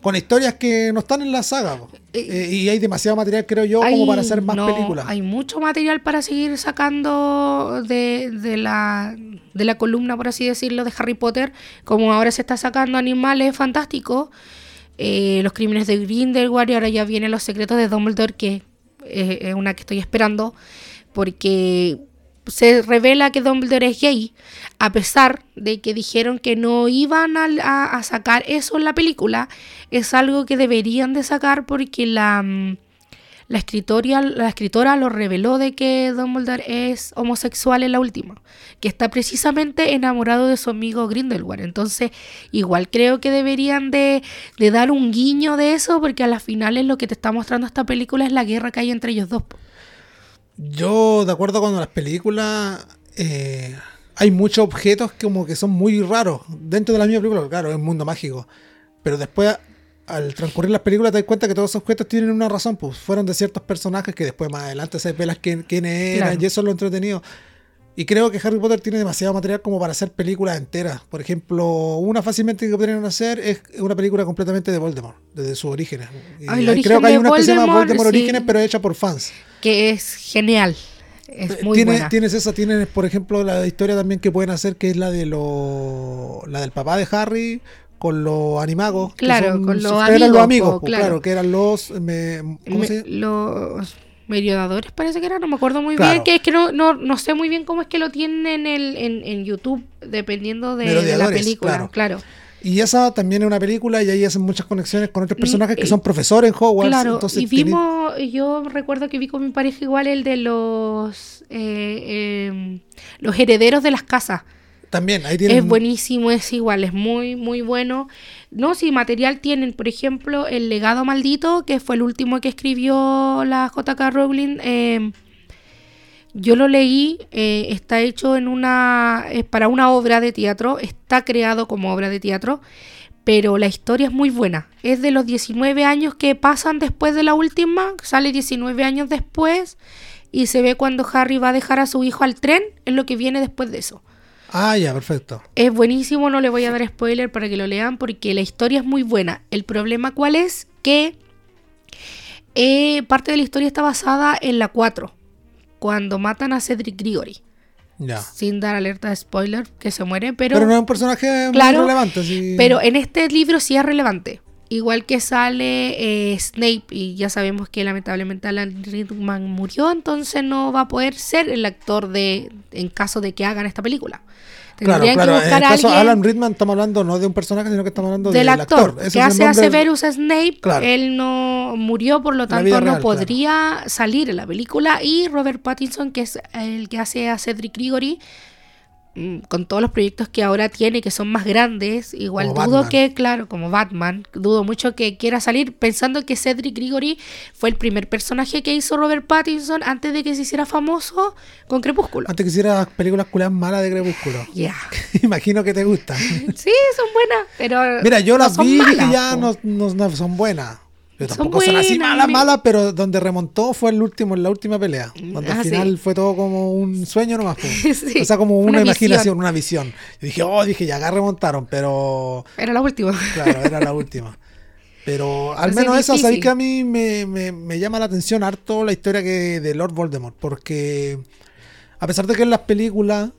con historias que no están en la saga. po. Eh, y hay demasiado material, creo yo, como para hacer más no, películas. Hay mucho material para seguir sacando de, de la, de la columna, por así decirlo, de Harry Potter, como ahora se está sacando Animales Fantásticos, eh, Los Crímenes de Grindelwald y ahora ya vienen Los Secretos de Dumbledore, que eh, es una que estoy esperando, porque se revela que Dumbledore es gay, a pesar de que dijeron que no iban a, sacar eso en la película, es algo que deberían de sacar porque la, mm, la, escritoria, la escritora lo reveló de que Dumbledore es homosexual en la última, que está precisamente enamorado de su amigo Grindelwald. Entonces, igual creo que deberían de, de dar un guiño de eso porque a las finales lo que te está mostrando esta película es la guerra que hay entre ellos dos. Yo, de acuerdo con las películas, eh, hay muchos objetos que como que son muy raros dentro de la misma película, claro, es un mundo mágico. Pero después, al transcurrir las películas, te das cuenta que todos esos objetos tienen una razón, pues fueron de ciertos personajes que después más adelante se velas quién, quiénes eran Claro. y eso es lo entretenido. Y creo que Harry Potter tiene demasiado material como para hacer películas enteras. Por ejemplo, una fácilmente que podrían hacer es una película completamente de Voldemort, desde sus orígenes. Y Ah, ahí creo origen que hay una que se llama Voldemort, Voldemort sí. Orígenes, pero hecha por fans. Que es genial. Es muy Tienes, buena. tienes esa, tienes por ejemplo la historia también que pueden hacer que es la de lo, la del papá de Harry con los animagos. que Claro, son- con los eran los amigos, amigos, po, claro. claro. que eran los me- ¿cómo Me- se- los mediadores parece que era, no me acuerdo muy Claro. bien, que es que no, no, no sé muy bien cómo es que lo tienen en, el, en, en YouTube, dependiendo de, de la película, claro. claro. Y esa también es una película y ahí hacen muchas conexiones con otros personajes que eh, son profesores en Hogwarts. Claro, entonces y tiene- vimos, yo recuerdo que vi con mi pareja igual el de los eh, eh, los herederos de las casas. también ahí tienen Es buenísimo, es igual, es muy, muy bueno. No, si material tienen, por ejemplo, El legado maldito, que fue el último que escribió la JK Rowling. eh, yo lo leí, eh, está hecho en una, es para una obra de teatro, está creado como obra de teatro, pero la historia es muy buena. Es de los 19 años que pasan después de la última, sale 19 años después y se ve cuando Harry va a dejar a su hijo al tren, es lo que viene después de eso. Ah, ya, perfecto. Es buenísimo, no le voy a dar spoiler para que lo lean porque la historia es muy buena. El problema cuál es que eh, parte de la historia está basada en la 4, cuando matan a Cedric Grigori. Ya. Sin dar alerta de spoiler, que se muere, pero, Pero, no es un personaje Claro, muy relevante. sí. pero en este libro sí es relevante. Igual que sale eh, Snape y ya sabemos que lamentablemente Alan Rickman murió, entonces no va a poder ser el actor de en caso de que hagan esta película. Claro, Tendrían claro. que En buscar el a caso de alguien Alan Rickman estamos hablando no de un personaje, sino que estamos hablando del actor, que el hace a Severus Snape. Claro. Él no murió, por lo tanto no real, podría salir en la película. Y Robert Pattinson, que es el que hace a Cedric Grigori, con todos los proyectos que ahora tiene, que son más grandes, igual Como dudo Batman. que, claro, como Batman, dudo mucho que quiera salir pensando que Cedric Grigori fue el primer personaje que hizo Robert Pattinson antes de que se hiciera famoso con Crepúsculo. Antes que hiciera películas culiadas malas de Crepúsculo. Ya. Imagino que te gustan. Sí, son buenas, pero. Mira, yo no las vi y ya no, no- no son buenas. Pero Son tampoco son así malas, me- malas, pero donde remontó fue el último, en la última pelea. Donde Ah, al sí. final fue todo como un sueño nomás. Sí, o sea, como una una, visión. imaginación, una visión. Y dije, oh, dije, ya acá remontaron, pero Era la última. claro, era la última. Pero al Entonces, menos esa, difícil. sabéis que a mí me, me- me llama la atención harto la historia que de Lord Voldemort, porque a pesar de que en las películas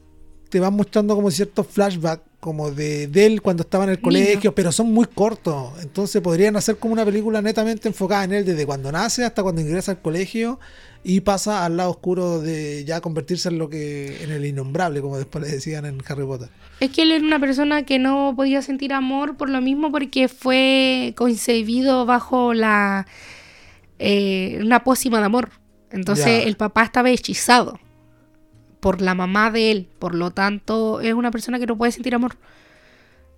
te van mostrando como ciertos flashbacks como de, de él cuando estaba en el Niño. colegio, pero son muy cortos. Entonces podrían hacer como una película netamente enfocada en él desde cuando nace hasta cuando ingresa al colegio y pasa al lado oscuro de ya convertirse en lo que en el innombrable, como después le decían en Harry Potter. Es que él era una persona que no podía sentir amor por lo mismo porque fue concebido bajo la eh, una pócima de amor. Entonces Ya. el papá estaba hechizado por la mamá de él. Por lo tanto, es una persona que no puede sentir amor.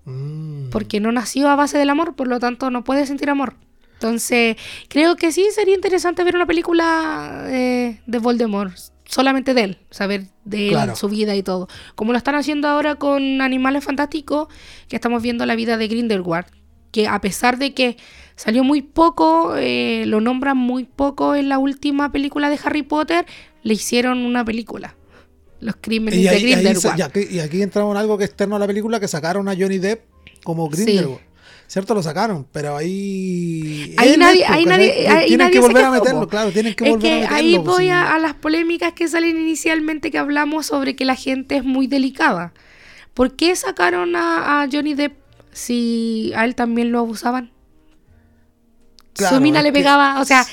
Mm. Porque no nació a base del amor, por lo tanto no puede sentir amor. Entonces, creo que sí sería interesante ver una película eh, de Voldemort, solamente de él, saber de él, Claro. su vida y todo. Como lo están haciendo ahora con Animales Fantásticos, que estamos viendo la vida de Grindelwald, que a pesar de que salió muy poco, eh, lo nombran muy poco en la última película de Harry Potter, le hicieron una película. Los crímenes Y, de ahí- Grindelwald. y aquí, y aquí entramos en algo que es externo a la película, que sacaron a Johnny Depp como Grindelwald. ¿Cierto? Lo sacaron, pero ahí... Ahí nadie, ahí nadie, ahí Tienen nadie que volver a meterlo, claro, tienen que es volver que a meterlo. ahí voy sí. a, a las polémicas que salen inicialmente que hablamos sobre que la gente es muy delicada. ¿Por qué sacaron a, a Johnny Depp si a él también lo abusaban? Claro, Su mina le que- pegaba, o sea,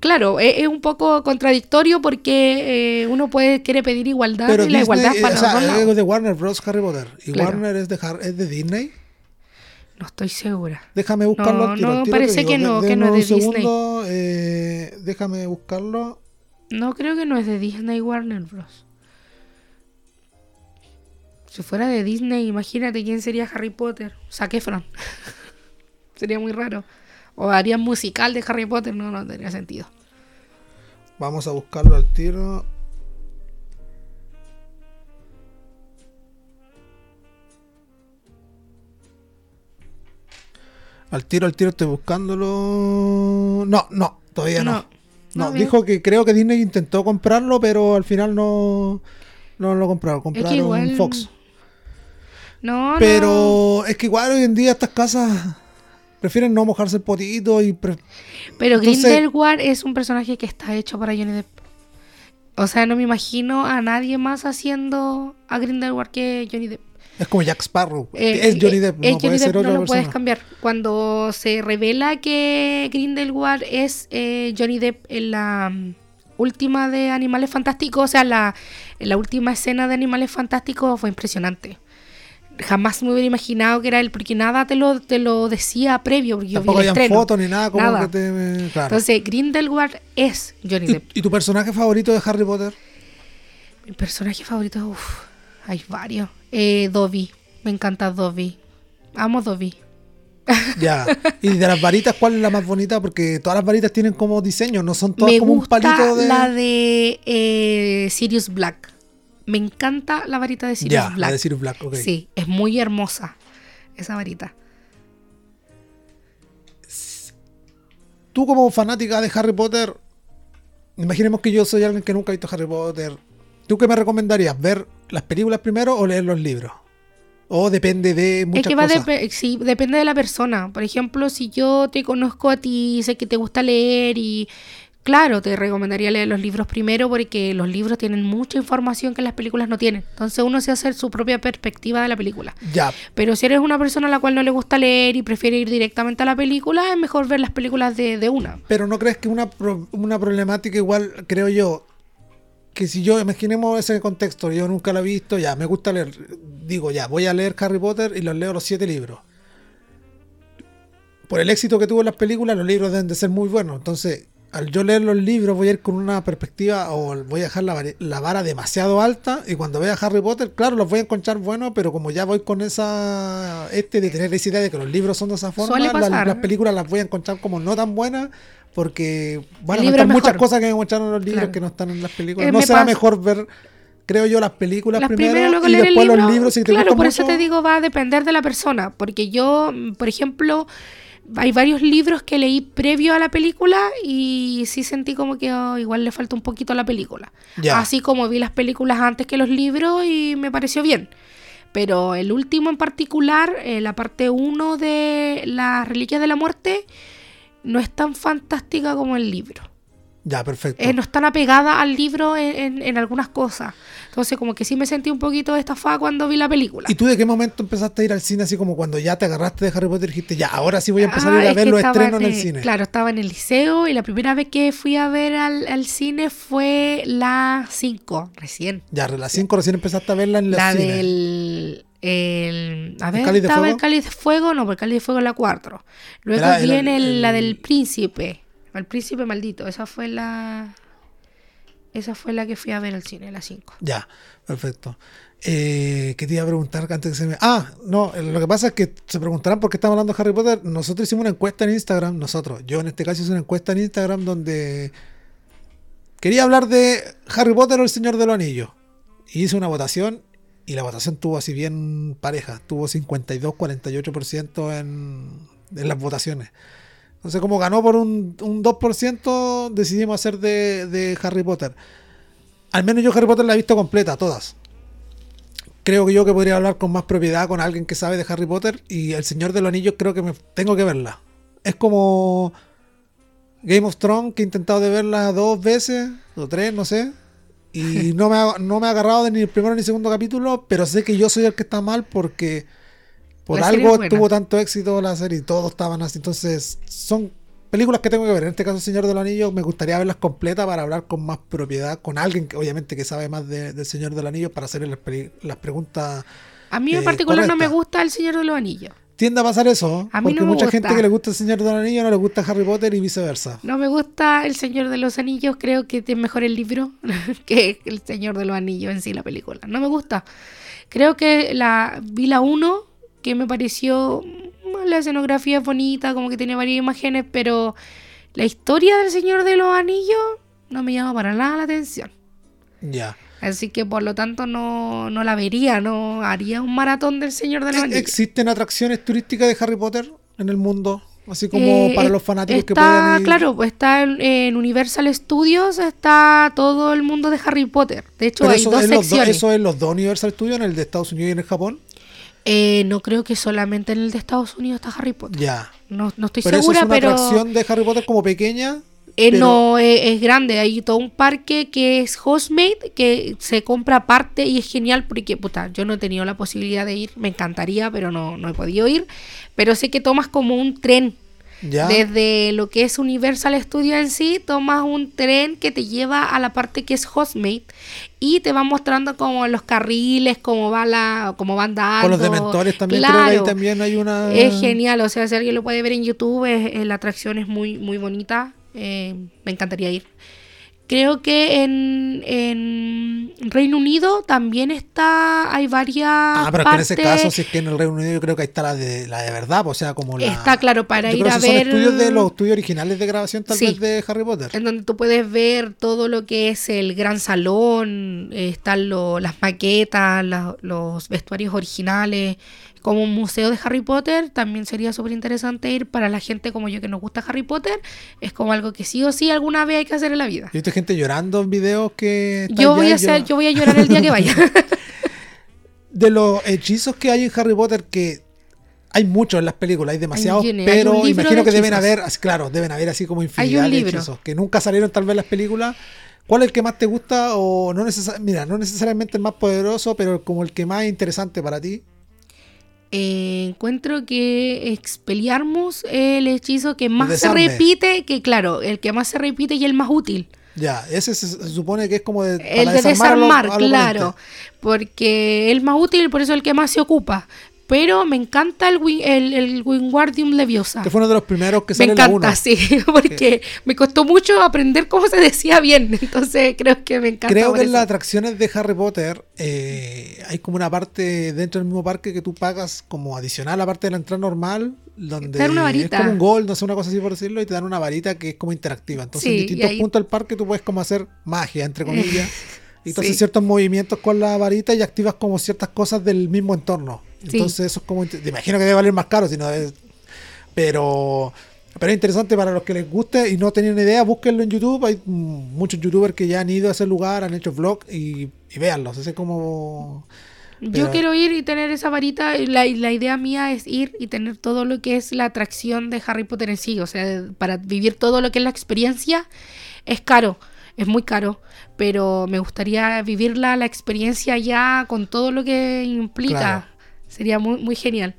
claro, es, es un poco contradictorio porque eh, uno puede quiere pedir igualdad Pero y la igualdad eh, para o los sea, dos lados. es de Warner Bros. Harry Potter. Y Claro. Warner es de, es de Disney. No estoy segura. Déjame buscarlo No, al tiro, no, al tiro parece que no, De- que no es de Disney. eh, déjame buscarlo. No creo que no es de Disney Warner Bros. Si fuera de Disney, imagínate quién sería Harry Potter. Zac Efron. sería muy raro. O harían musical de Harry Potter, no, no tendría sentido. Vamos a buscarlo al tiro. Al tiro, al tiro estoy buscándolo. No, no, todavía no. No, No, no veo. dijo que creo que Disney intentó comprarlo, pero al final no, no lo compraron. Compraron igual- Fox. No, no. Pero es que igual hoy en día estas casas prefieren no mojarse el potito y pre- Pero entonces- Grindelwald es un personaje que está hecho para Johnny Depp. O sea, no me imagino a nadie más haciendo a Grindelwald que Johnny Depp. es como Jack Sparrow. Eh, es Johnny eh, Depp, es no puede Johnny ser Depp, otra no lo puedes cambiar. Cuando se revela que Grindelwald es eh, Johnny Depp en la mm, última de Animales Fantásticos, o sea, la, en la última escena de Animales Fantásticos fue impresionante. Jamás me hubiera imaginado que era él, porque nada te lo, te lo decía previo, porque yo vi Tampoco el estreno. fotos ni nada como Nada. que te. Claro. Entonces, Grindelwald es Johnny Depp. ¿Y, tu personaje favorito de Harry Potter? Mi personaje favorito, uff, hay varios. Eh, Dobby, me encanta Dobby. Amo Dobby. Ya. ¿Y de las varitas cuál es la más bonita? Porque todas las varitas tienen como diseño, no son todas Me como un gusta palito de. la de eh, Sirius Black. Me encanta la varita de Sirius Black. la de Sirius Black, ok. Sí, es muy hermosa esa varita. Tú como fanática de Harry Potter, imaginemos que yo soy alguien que nunca ha visto Harry Potter. ¿Tú qué me recomendarías? ¿Ver las películas primero o leer los libros? O depende de muchas es que va cosas. depe- sí, depende de la persona. Por ejemplo, si yo te conozco a ti, sé que te gusta leer y claro, te recomendaría leer los libros primero porque los libros tienen mucha información que las películas no tienen. Entonces uno se hace su propia perspectiva de la película. Ya, Pero si eres una persona a la cual no le gusta leer y prefiere ir directamente a la película, es mejor ver las películas de, de una. pero ¿no crees que una, pro- una problemática igual, creo yo, que si yo, imaginemos ese contexto, yo nunca lo he visto, ya, me gusta leer, digo, ya, voy a leer Harry Potter y los leo los siete libros. Por el éxito que tuvo en las películas, los libros deben de ser muy buenos. Entonces, al yo leer los libros voy a ir con una perspectiva o voy a dejar la, vara demasiado alta y cuando vea Harry Potter, claro, los voy a encontrar buenos, pero como ya voy con esa este de tener esa idea de que los libros son de esa forma, las, películas las voy a encontrar como no tan buenas porque van a El muchas cosas que me mostraron en los libros Claro. que no están en las películas. Eh, no será pasa- mejor ver, creo yo, las películas Las primero luego y leer el después libro. los libros si te claro, por mucho. eso te digo, va a depender de la persona. Porque yo, por ejemplo, hay varios libros que leí previo a la película y sí sentí como que oh, igual le falta un poquito a la película. Ya. Así como vi las películas antes que los libros y me pareció bien. Pero el último en particular, eh, la parte 1 de Las Reliquias de la Muerte, no es tan fantástica como el libro. Ya, perfecto. Eh, no es tan apegada al libro en, en- en algunas cosas. Entonces, como que sí me sentí un poquito estafada cuando vi la película. ¿Y tú de qué momento empezaste a ir al cine así como cuando ya te agarraste de Harry Potter y dijiste, ya, ahora sí voy a empezar Ah, a ir a ver los estrenos en el cine? Claro, estaba en el liceo y la primera vez que fui a ver al, al cine fue la 5, recién. Ya, las 5 recién empezaste a verla en los La cines. del. El, a ver, de estaba el Cáliz de Fuego, no, porque el Cáliz de Fuego es la 4. Luego Era el- viene el- la el- del Príncipe, el Príncipe maldito. Esa fue la. Esa fue la que fui a ver al cine, la 5. Ya, perfecto. Eh, ¿Qué te iba a preguntar antes que se me... Ah, no, eh, lo que pasa es que se preguntarán por qué estamos hablando de Harry Potter. Nosotros hicimos una encuesta en Instagram, nosotros, yo en este caso hice una encuesta en Instagram donde quería hablar de Harry Potter o el Señor de los Anillos. Hice una votación y la votación tuvo así bien pareja, tuvo 52-48% en, en las votaciones. Entonces, como ganó por un, un 2%, decidimos hacer de, de Harry Potter. Al menos yo Harry Potter la he visto completa, todas. Creo que yo que podría hablar con más propiedad con alguien que sabe de Harry Potter y El Señor de los Anillos creo que me tengo que verla. Es como Game of Thrones que he intentado de verla dos veces o tres, no sé. Y no me ha, no me ha agarrado de ni el primero ni el segundo capítulo, pero sé que yo soy el que está mal porque por La algo tuvo tanto éxito la serie y todos estaban así. Entonces son películas que tengo que ver. En este caso, Señor de los Anillos, me gustaría verlas completas para hablar con más propiedad, con alguien que obviamente que sabe más de- del Señor de los Anillos para hacerle las, las preguntas. A mí en Eh, particular no me gusta El Señor de los Anillos. Tiende a pasar eso, A mí porque no me mucha gusta. gente que le gusta el Señor de los Anillos no le gusta Harry Potter y viceversa. No me gusta El Señor de los Anillos, creo que es mejor el libro que El Señor de los Anillos en sí, la película. No me gusta. Creo que la vi la 1, que me pareció mm, la escenografía es bonita, como que tiene varias imágenes, pero la historia del Señor de los Anillos no me llama para nada la atención. Ya. Así que por lo tanto no, no la vería, no haría un maratón del Señor de los Anillos. ¿Existen atracciones turísticas de Harry Potter en el mundo? Así como Eh, para los fanáticos que puedan ir. claro, pues está en, en Universal Studios, está todo el mundo de Harry Potter. De hecho, Pero hay eso, dos do- secciones. eso es los dos Universal Studios, en el de Estados Unidos y en el Japón. Eh, no creo que solamente en el de Estados Unidos está Harry Potter. Ya. No, no estoy Pero segura, eso es una pero atracción de Harry Potter como pequeña. eh, pero- no eh, es grande. Hay todo un parque que es Hostmate, que se compra aparte y es genial porque, puta, yo no he tenido la posibilidad de ir. Me encantaría, pero no, no he podido ir. Pero sé que tomas como un tren Ya. Desde lo que es Universal Studio en sí, tomas un tren que te lleva a la parte que es Hostmate y te va mostrando como los carriles, cómo va la, cómo van dando. Con los dementores también creo que ahí Claro. también hay una. Es genial, o sea, si alguien lo puede ver en YouTube, es- es- la atracción es muy, muy bonita. eh, me encantaría ir. Creo que en, en Reino Unido también está, hay varias. Ah, pero es que en ese caso, si es que en el Reino Unido yo creo que ahí está la de, la de verdad, o sea, como la... Está claro, para ir a esos ver- son estudios de los estudios originales de grabación tal Sí. vez de Harry Potter. en donde tú puedes ver todo lo que es el gran salón, eh, están lo- las maquetas, la- los vestuarios originales, como un museo de Harry Potter, también sería súper interesante ir para la gente como yo que nos gusta Harry Potter, es como algo que sí o sí alguna vez hay que hacer en la vida. He visto gente llorando en videos que... Yo voy a hacer, yo voy a llorar el día que vaya. De los hechizos que hay en Harry Potter que... Hay muchos en las películas, hay demasiados, hay pero imagino de que deben haber, claro, deben haber así como infinidad de hechizos que nunca salieron tal vez en las películas. ¿Cuál es el que más te gusta o no necesariamente, mira, no necesariamente el más poderoso, pero como el que más es interesante para ti? Eh, encuentro que Expelliarmus es el hechizo que más se repite, que claro, el que más se repite y el más útil. Ya, ese se, se supone que es como de, El de desarmar a desarmar, a los claro. Porque es el más útil y por eso es el que más se ocupa. Pero me encanta el, Win- el, el Wingardium Leviosa. Que fue uno de los primeros que Me sale la 1. encanta, sí, porque me costó mucho aprender cómo se decía bien, entonces creo que me encanta. Creo que en las atracciones de Harry Potter eh, hay como una parte dentro del mismo parque que tú pagas como adicional a la parte de la entrada normal, donde una varita. es como un gol, no sé, una cosa así por decirlo, y te dan una varita que es como interactiva. Entonces Sí, en distintos ahí- puntos del parque tú puedes como hacer magia, entre comillas. Y entonces Sí. ciertos movimientos con la varita y activas como ciertas cosas del mismo entorno. Sí. Entonces eso es como... Te imagino que debe valer más caro, si no es- Pero... Pero es interesante para los que les guste y no tenían idea, búsquenlo en YouTube. Hay muchos youtubers que ya han ido a ese lugar, han hecho vlog y, y véanlos. Ese es como... Yo quiero ir y tener esa varita. y La, y la idea mía es ir y tener todo lo que es la atracción de Harry Potter en sí. O sea, para vivir todo lo que es la experiencia es caro, es muy caro. Pero me gustaría vivirla, la experiencia ya con todo lo que implica. Claro. Sería muy, muy genial.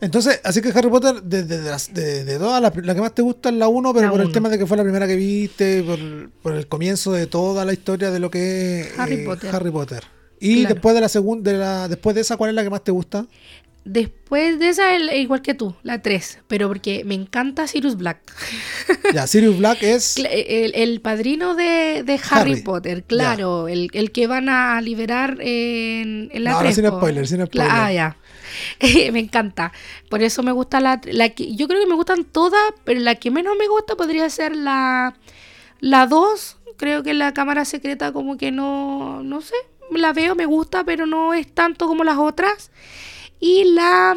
Entonces, así que Harry Potter, de, de, de las- todas, la, la que más te gusta es la 1, pero La por el tema de que fue la primera que viste, por, por el comienzo de toda la historia de lo que es Harry eh, Potter. Harry Potter. Y Claro. después de la segunda, de la, después de esa, ¿cuál es la que más te gusta? Después de esa, el- igual que tú, la 3. Pero porque me encanta Sirius Black. Ya, Sirius Black es. Cla- El, el padrino de, de Harry, Harry. Potter, claro, el, el que van a liberar en, en la No, no, 3, sin po. spoiler, sin spoiler. Ah, ya. me encanta. Por eso me gusta la, la que. Yo creo que me gustan todas, pero la que menos me gusta podría ser la, la 2. Creo que la cámara secreta, como que no. No sé. La veo, me gusta, pero no es tanto como las otras. Y la.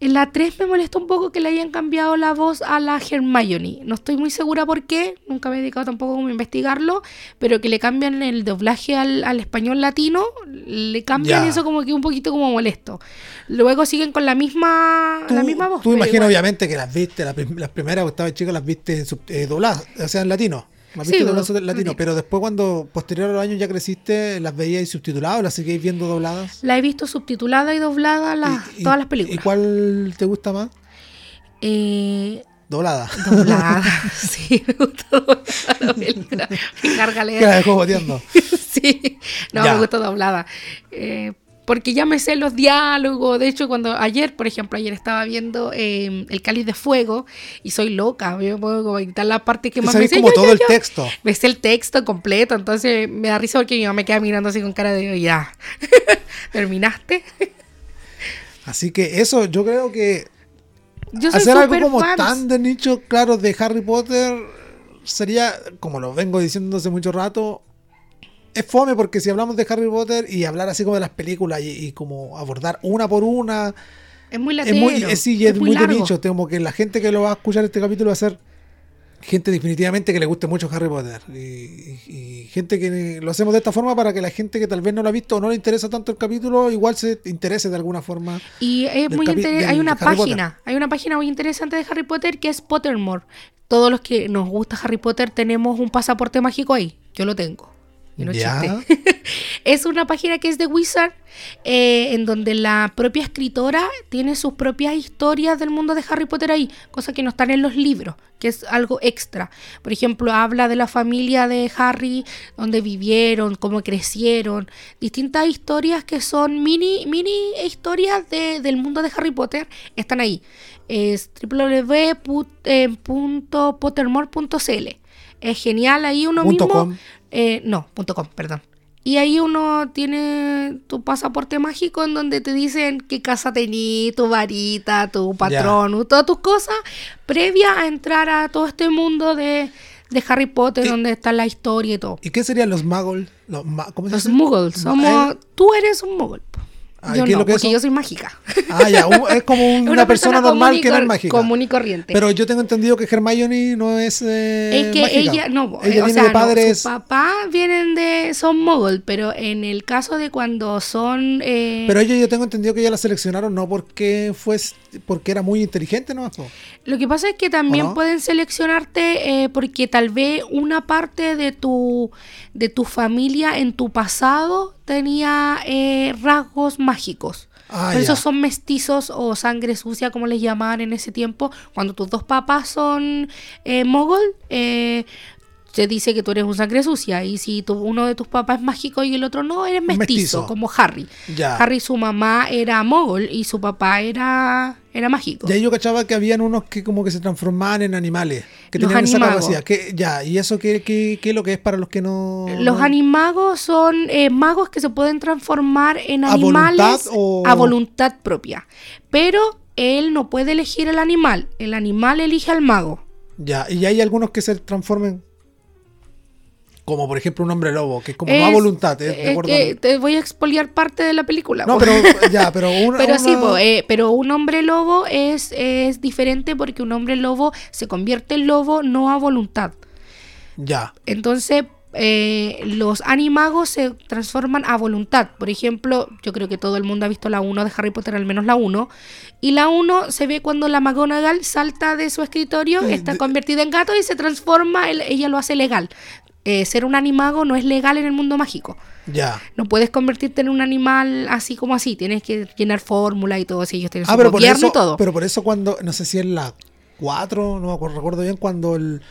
En la 3 me molesta un poco que le hayan cambiado la voz a la Hermione. No estoy muy segura por qué, nunca me he dedicado tampoco como a investigarlo, pero que le cambian el doblaje al, al español latino, le cambian Ya. eso como que un poquito como molesto. Luego siguen con la misma, la misma voz. tú imaginas, igual. obviamente, que las viste, las, las primeras cuando estabas chica, las viste eh, dobladas, o sea, en latino. Sí, dobladas en latino, pero después, cuando posterior a los años ya creciste, las veíais subtituladas o las seguíais viendo dobladas. La he visto subtitulada y doblada las, Y- y- todas las películas. ¿Y cuál te gusta más? Eh, Doblada. doblada. sí, me gusta doblada la película. Me carga leer. Que la dejó boteando. sí, no, Ya. me gusta doblada. Eh, porque ya me sé los diálogos. De hecho, cuando ayer, por ejemplo, ayer estaba viendo eh, El Cáliz de Fuego y soy loca. Yo puedo como quitar la parte que más me sé. como yo, todo yo, el yo. texto. Me sé el texto completo. Entonces me da risa porque mi mamá me queda mirando así con cara de ya. ¿Terminaste? Así que eso, yo creo que Yo hacer algo como fans. tan de nicho, claro, de Harry Potter sería, como lo vengo diciendo hace mucho rato, es fome porque si hablamos de Harry Potter y hablar así como de las películas y, y como abordar una por una, Es muy es latero. muy, es, sí, es muy, de largo. nicho. Como que la gente que lo va a escuchar este capítulo va a ser gente definitivamente que le guste mucho Harry Potter. Y, y- y gente que lo hacemos de esta forma para que la gente que tal vez no lo ha visto o no le interesa tanto el capítulo, igual se interese de alguna forma. Y es muy del hay una página, hay una página muy interesante de Harry Potter que es Pottermore. Todos los que nos gusta Harry Potter tenemos un pasaporte mágico ahí. Yo lo tengo. Y no es Ya. chiste. es una página que es de Wizard, eh, en donde la propia escritora tiene sus propias historias del mundo de Harry Potter ahí, cosas que no están en los libros, que es algo extra. Por ejemplo, habla de la familia de Harry, donde vivieron, cómo crecieron, distintas historias que son mini, mini historias de- del mundo de Harry Potter, están ahí. Es www.pottermore.cl. Es genial, ahí uno Punto mismo... com. Eh, no, punto .com, perdón. Y ahí uno tiene tu pasaporte mágico en donde te dicen qué casa tení, tu varita, tu patrón, todas tus cosas, previa a entrar a todo este mundo de, de Harry Potter, ¿Qué? donde está la historia y todo. ¿Y qué serían los muggles? Los, ma- ¿Cómo se Los dice? muggles, somos... ¿eh? Tú eres un muggle. Ah, ¿y yo qué es no, lo que porque eso? yo soy mágica. Ah, ya, un- es como un- una, persona, normal que no es mágica. Común y corriente. Pero yo tengo entendido que Hermione no es. eh, Es que mágica. ella, no, ella eh, o viene sea, de no, sus papás vienen de, son mogul, pero en el caso de cuando son... eh, Pero ella yo tengo entendido que ella la seleccionaron no porque fue porque era muy inteligente, ¿no? Lo que pasa es que también pueden seleccionarte eh, porque tal vez una parte de tu, de tu familia en tu pasado tenía eh, rasgos mágicos. Ah, Por eso ya. son mestizos o sangre sucia, como les llamaban en ese tiempo. Cuando tus dos papás son eh, mogul, eh, se dice que tú eres un sangre sucia y si tu- uno de tus papás es mágico y el otro no, eres mestizo, Mestizo. como Harry. Ya. Harry, su mamá era mogol y su papá era, era mágico. Y ahí yo cachaba que habían unos que como que se transformaban en animales, que Los tenían esa animagos. capacidad. Que, ya, ¿y eso qué, qué, qué es lo que es para los que no... Los animagos son eh, magos que se pueden transformar en ¿A animales voluntad o- a voluntad propia. Pero él no puede elegir el animal, el animal elige al mago. Ya, y hay algunos que se transformen como por ejemplo un hombre lobo, que es como no a Es- voluntad, ¿eh? de acuerdo te voy a expoliar parte de la película. No, po. pero ya, pero una, Pero sí, po, eh, pero un hombre lobo es, es diferente porque un hombre lobo se convierte en lobo no a voluntad. ya. Entonces, eh, los animagos se transforman a voluntad. Por ejemplo, yo creo que todo el mundo ha visto la 1 de Harry Potter, al menos la 1. Y la 1 se ve cuando la McGonagall salta de su escritorio, Eh, está de- convertida en gato y se transforma, él- ella lo hace legal. Eh, ser un animago no es legal en el mundo mágico. Ya. No puedes convertirte en un animal así como así. Tienes que llenar fórmula y todo. Si ellos tienen Ah, su pero por gobierno eso, y todo. pero por eso cuando, no sé si es la 4, no me acuerdo, recuerdo bien, cuando el,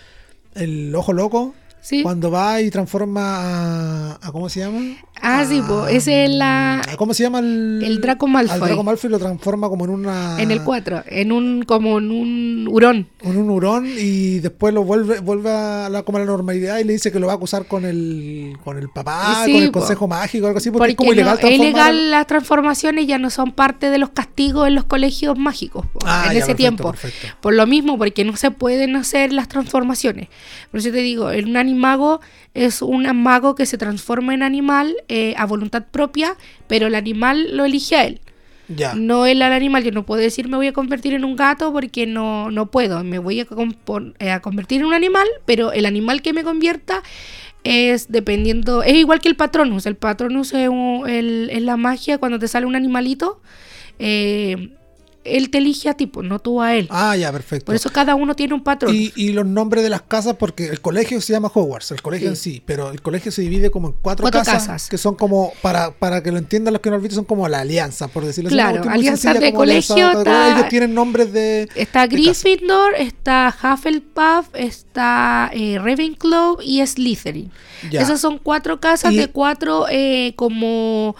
el ojo loco, Sí. cuando va y transforma a, a- ¿cómo se llama? Ah, sí, po, ese es la- ¿Cómo se llama el? el Draco Malfoy. Al Draco Malfoy lo transforma como en una... En el 4, en un como en un hurón. En un hurón y después lo vuelve, vuelve a la, como a la normalidad y le dice que lo va a acusar con el, con el papá, Sí, con el po. consejo mágico, algo así, porque, Porque es como ilegal no- es transformar- ilegal las transformaciones ya no son parte de los castigos en los colegios mágicos po, Ah, en ya, ese perfecto, tiempo. perfecto. Por lo mismo, porque no se pueden hacer las transformaciones. Por eso te digo, el- un animago es un mago que se transforma en animal eh, a voluntad propia, pero el animal lo elige a él. Ya. No él al animal, yo no puedo decir me voy a convertir en un gato porque no, no puedo. Me voy a, eh, a convertir en un animal, pero el animal que me convierta es dependiendo. Es igual que el patronus. El patronus es, un- el- es la magia cuando te sale un animalito. eh, él te elige a ti, pues, no tú a él. Ah, ya, perfecto. Por eso cada uno tiene un patrón. Y, y los nombres de las casas, porque el colegio se llama Hogwarts, el colegio Sí. en sí, pero el colegio se divide como en cuatro, Cuatro casas, casas. que son como, para, para que lo entiendan los que no han visto, son como la alianza, por decirlo Claro, así. una alianzas sencilla de alianza colegio, de- está- Ellos tienen nombres de... Está de. Gryffindor, está Hufflepuff, está eh, Ravenclaw y Slytherin. Ya. Esas son cuatro casas Y- de cuatro eh, como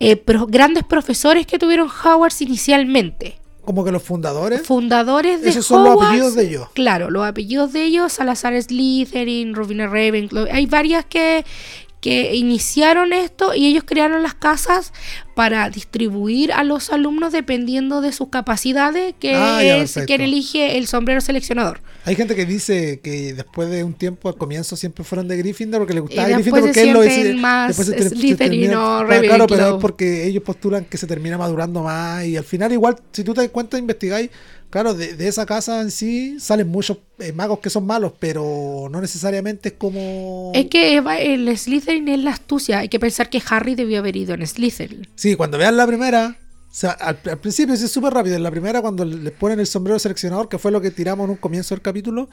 eh, pro- grandes profesores que tuvieron Hogwarts inicialmente. Como que los fundadores. Fundadores de Esos son los Hogwarts, apellidos de ellos. Claro, los apellidos de ellos, Salazar Slytherin, Rowena Ravenclaw. Hay varias que, que iniciaron esto y ellos crearon las casas para distribuir a los alumnos dependiendo de sus capacidades, que Ah, es quien elige el sombrero seleccionador. Hay gente que dice que después de un tiempo al comienzo siempre fueron de Gryffindor porque le gustaba Y Gryffindor después porque él lo decide. más después se se termina- o Claro, claro, pero es porque ellos postulan que se termina madurando más y al final igual si tú te das cuenta investigáis, claro, de, de esa casa en sí salen muchos eh, magos que son malos, pero no necesariamente es como Es que Eva- el Slytherin es la astucia. Hay que pensar que Harry debió haber ido en Slytherin. Sí, cuando vean la primera, o sea, al, al principio es súper rápido. En la primera, cuando les ponen el sombrero seleccionador, que fue lo que tiramos en un comienzo del capítulo,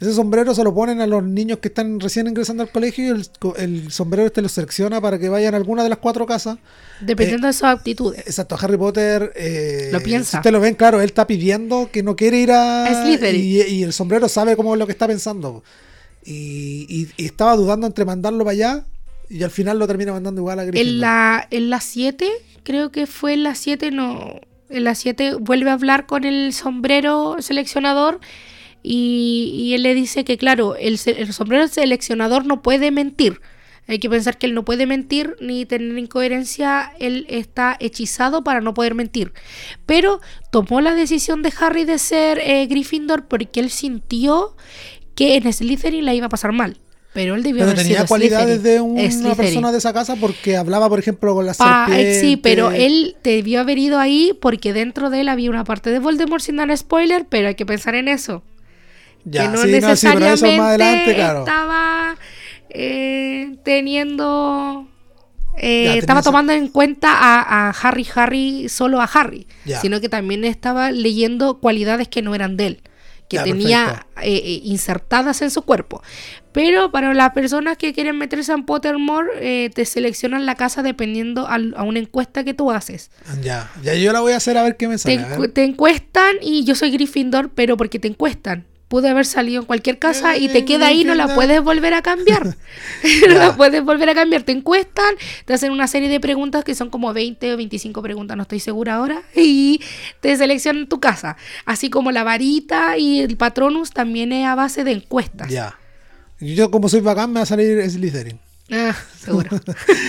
ese sombrero se lo ponen a los niños que están recién ingresando al colegio y el, sombrero este lo selecciona para que vayan a alguna de las cuatro casas. Dependiendo de sus aptitudes. Exacto, Harry Potter. eh, Lo piensa. Si ustedes lo ven, claro, él está pidiendo que no quiere ir a. A Slytherin. Y, y el sombrero sabe cómo es lo que está pensando. Y, y- y estaba dudando entre mandarlo para allá y al final lo termina mandando igual a Gryffindor. En la, en la 7, creo que fue en la 7, no. En la 7 vuelve a hablar con el sombrero seleccionador y, y él le dice que, claro, el, sombrero seleccionador no puede mentir. Hay que pensar que él no puede mentir ni tener incoherencia. Él está hechizado para no poder mentir. Pero tomó la decisión de Harry de ser eh, Gryffindor porque él sintió que en Slytherin la iba a pasar mal. Pero él debió Pero haber tenía sido cualidades Slytherin. de una Slytherin. persona de esa casa porque hablaba, por ejemplo, con la Pa- serpiente. sí, pero él debió haber ido ahí porque dentro de él había una parte de Voldemort sin dar spoiler, pero hay que pensar en eso. Ya, que no sí, no, sí, pero necesariamente eso más adelante, claro. estaba eh, teniendo... eh, Ya, estaba tomando en cuenta a, a Harry Harry solo a Harry, Ya. sino que también estaba leyendo cualidades que no eran de él, que Ya, tenía eh, eh, insertadas en su cuerpo. Pero para las personas que quieren meterse en Pottermore, eh, te seleccionan la casa dependiendo al- a una encuesta que tú haces. Ya, ya yo la voy a hacer a ver qué me Te, sale. encu- te encuestan y yo soy Gryffindor, pero porque te encuestan. pude haber salido en cualquier casa y te queda ahí, no la puedes volver a cambiar. no la puedes volver a cambiar. Te encuestan, te hacen una serie de preguntas que son como 20 o 25 preguntas, no estoy segura ahora, y te seleccionan tu casa. Así como la varita y el patronus también es a base de encuestas. Ya. Yo, como soy bacán, me va a salir Slytherin. Ah, seguro.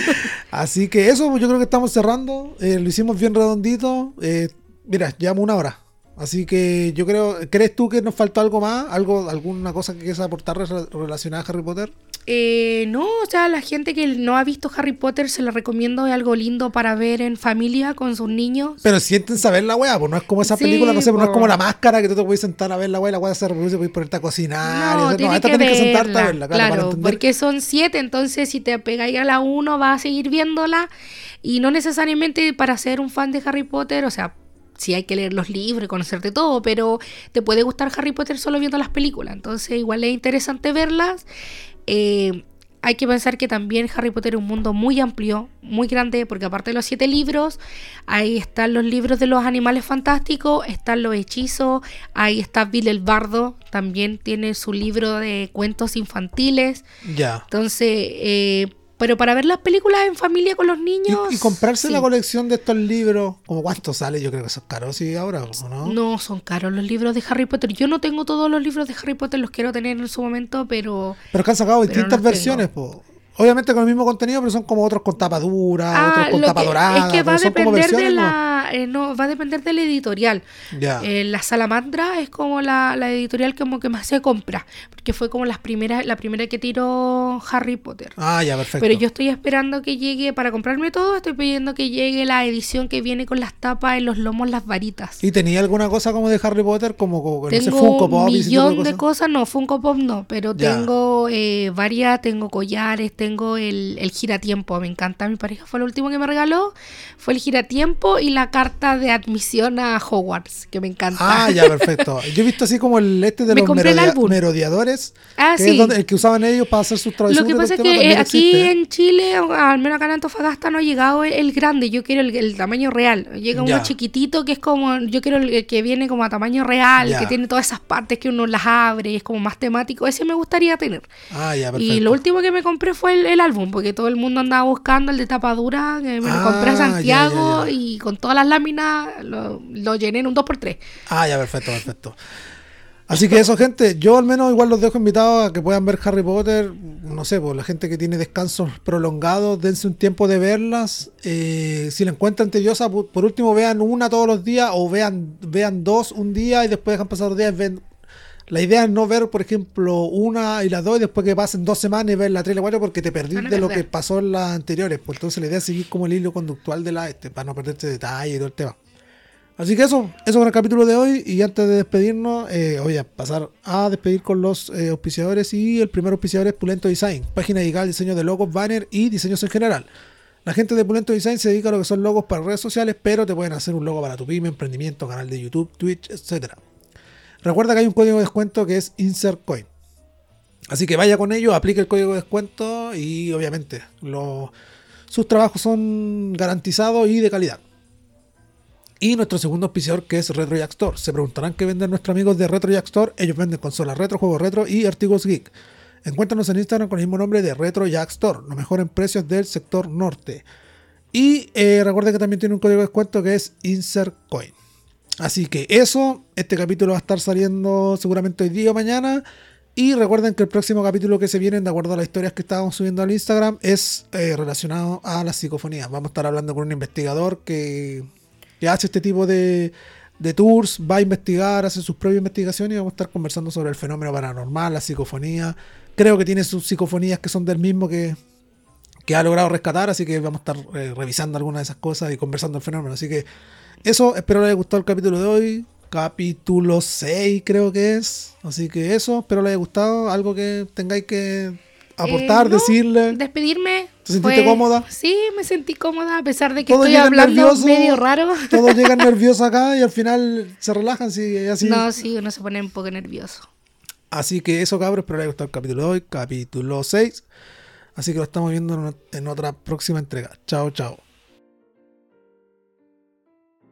Así que eso, yo creo que estamos cerrando. Eh, lo hicimos bien redondito. Eh, mira, llevamos una hora. Así que yo creo, ¿crees tú que nos faltó algo más? ¿Algo, ¿Alguna cosa que quieras aportar re- relacionada a Harry Potter? Eh, no, o sea, la gente que no ha visto Harry Potter se la recomiendo, es algo lindo para ver en familia con sus niños. Pero sienten saber la weá, pues no es como esa Sí, película, no sé, pues no es como la máscara que tú te puedes sentar a ver la weá, la weá se reproduce, puedes ponerte a cocinar. y No, hacer- tienes esta que tenés que sentarte a verla, claro, para claro, porque son siete, entonces si te pegáis a la uno vas a seguir viéndola y no necesariamente para ser un fan de Harry Potter, o sea, sí hay que leer los libros y conocerte todo, pero te puede gustar Harry Potter solo viendo las películas, entonces igual es interesante verlas. Eh, hay que pensar que también Harry Potter es un mundo muy amplio, muy grande, porque aparte de los siete libros, ahí están los libros de los animales fantásticos, están los hechizos, ahí está Bill el Bardo, también tiene su libro de cuentos infantiles. Ya. Entonces, eh, pero para ver las películas en familia con los niños. Y, y comprarse sí. la colección de estos libros, como cuánto sale, yo creo que eso es caro, sí, ahora, ¿o ¿no? No, son caros los libros de Harry Potter. Yo no tengo todos los libros de Harry Potter, los quiero tener en su momento, pero... Pero que han sacado distintas no versiones, po. Obviamente con el mismo contenido, pero son como otros con tapa dura, otros con Ah, tapa dorada. es que va a son depender de versiones, ¿no? la eh, no va a depender de la editorial Ya. Eh, la salamandra es como la, la editorial como que más se compra porque fue como las primeras la primera que tiró Harry Potter Ah, ya, perfecto. pero yo estoy esperando que llegue para comprarme todo estoy pidiendo que llegue la edición que viene con las tapas en los lomos las varitas ¿Y tenía alguna cosa como de Harry Potter? Como, como no sé, tengo Funko Pop un millón de cosas? cosas, no, Funko Pop no, pero Ya. tengo eh, varias, tengo collares, tengo el, el giratiempo, me encanta, mi pareja fue lo último que me regaló, fue el giratiempo y la carta de admisión a Hogwarts, que me encanta. Ah, ya, perfecto. Yo he visto así como el este de Me los compré Ah, que sí. es donde- el que usaban ellos para hacer sus travesuras. Lo que pasa es que eh, aquí existe. en Chile, al menos acá en Antofagasta, no ha llegado el, el grande. Yo quiero el, el tamaño real. Llega Ya. uno chiquitito que es como. Yo quiero el, el que viene como a tamaño real, Ya. que tiene todas esas partes que uno las abre y es como más temático. Ese me gustaría tener. Ah, ya, perfecto. Y lo último que me compré fue el, el álbum, porque todo el mundo andaba buscando el de tapa dura, que me lo compré Ah, a ya, Santiago ya, ya. y con todas las láminas lo, lo llené en un 2x3. Ah, ya, perfecto, perfecto. Así que eso, gente, yo al menos igual los dejo invitados a que puedan ver Harry Potter. No sé, pues la gente que tiene descansos prolongados, dense un tiempo de verlas. Eh, si la encuentran tediosa, por, por último vean una todos los días o vean, vean dos un día y después dejan pasar los días. Ven. La idea es no ver, por ejemplo, una y las dos y después que pasen dos semanas y ver la tres y la cuatro porque te perdís de lo que pasó en las anteriores. Pues entonces la idea es seguir como el hilo conductual de la este, para no perderte detalle y todo el tema. Así que eso, eso con el capítulo de hoy. Y antes de despedirnos, eh, voy a pasar a despedir con los eh, auspiciadores. Y el primer auspiciador es Pulento Design, página dedicada al diseño de logos, banner y diseños en general. La gente de Pulento Design se dedica a lo que son logos para redes sociales, pero te pueden hacer un logo para tu pyme, emprendimiento, canal de YouTube, Twitch, etcétera. Recuerda que hay un código de descuento que es InsertCoin. Así que vaya con ello, aplique el código de descuento y obviamente sus trabajos son garantizados y de calidad. Y nuestro segundo auspiciador que es Retro Jack Store. Se preguntarán qué venden nuestros amigos de Retro Jack Store. Ellos venden consolas retro, juegos retro y artículos geek. Encuéntranos en Instagram con el mismo nombre de Retro Jack Store, lo mejor en precios del sector norte. Y eh, recuerden que también tiene un código de descuento que es InsertCoin. Así que eso, este capítulo va a estar saliendo seguramente hoy día o mañana. Y recuerden que el próximo capítulo que se viene, de acuerdo a las historias que estábamos subiendo al Instagram, es eh, relacionado a la psicofonía. Vamos a estar hablando con un investigador que, que hace este tipo de, de tours, va a investigar, hace sus propias investigaciones y vamos a estar conversando sobre el fenómeno paranormal, la psicofonía. Creo que tiene sus psicofonías que son del mismo que, que ha logrado rescatar, así que vamos a estar eh, revisando algunas de esas cosas y conversando el fenómeno. Así que eso, espero les haya gustado el capítulo de hoy. Capítulo 6 creo que es. Así que eso, espero les haya gustado. Algo que tengáis que aportar, Eh, no, decirle. Despedirme. ¿Te sentiste cómoda? Sí, me sentí cómoda, a pesar de que Todos estoy hablando nerviosos, medio raro. Todos llegan nerviosos acá y al final se relajan. Sí, así. No, sí, uno se pone un poco nervioso. Así que eso, cabros, espero les haya gustado el capítulo de hoy, capítulo 6. Así que lo estamos viendo en, en otra próxima entrega. Chao, chao.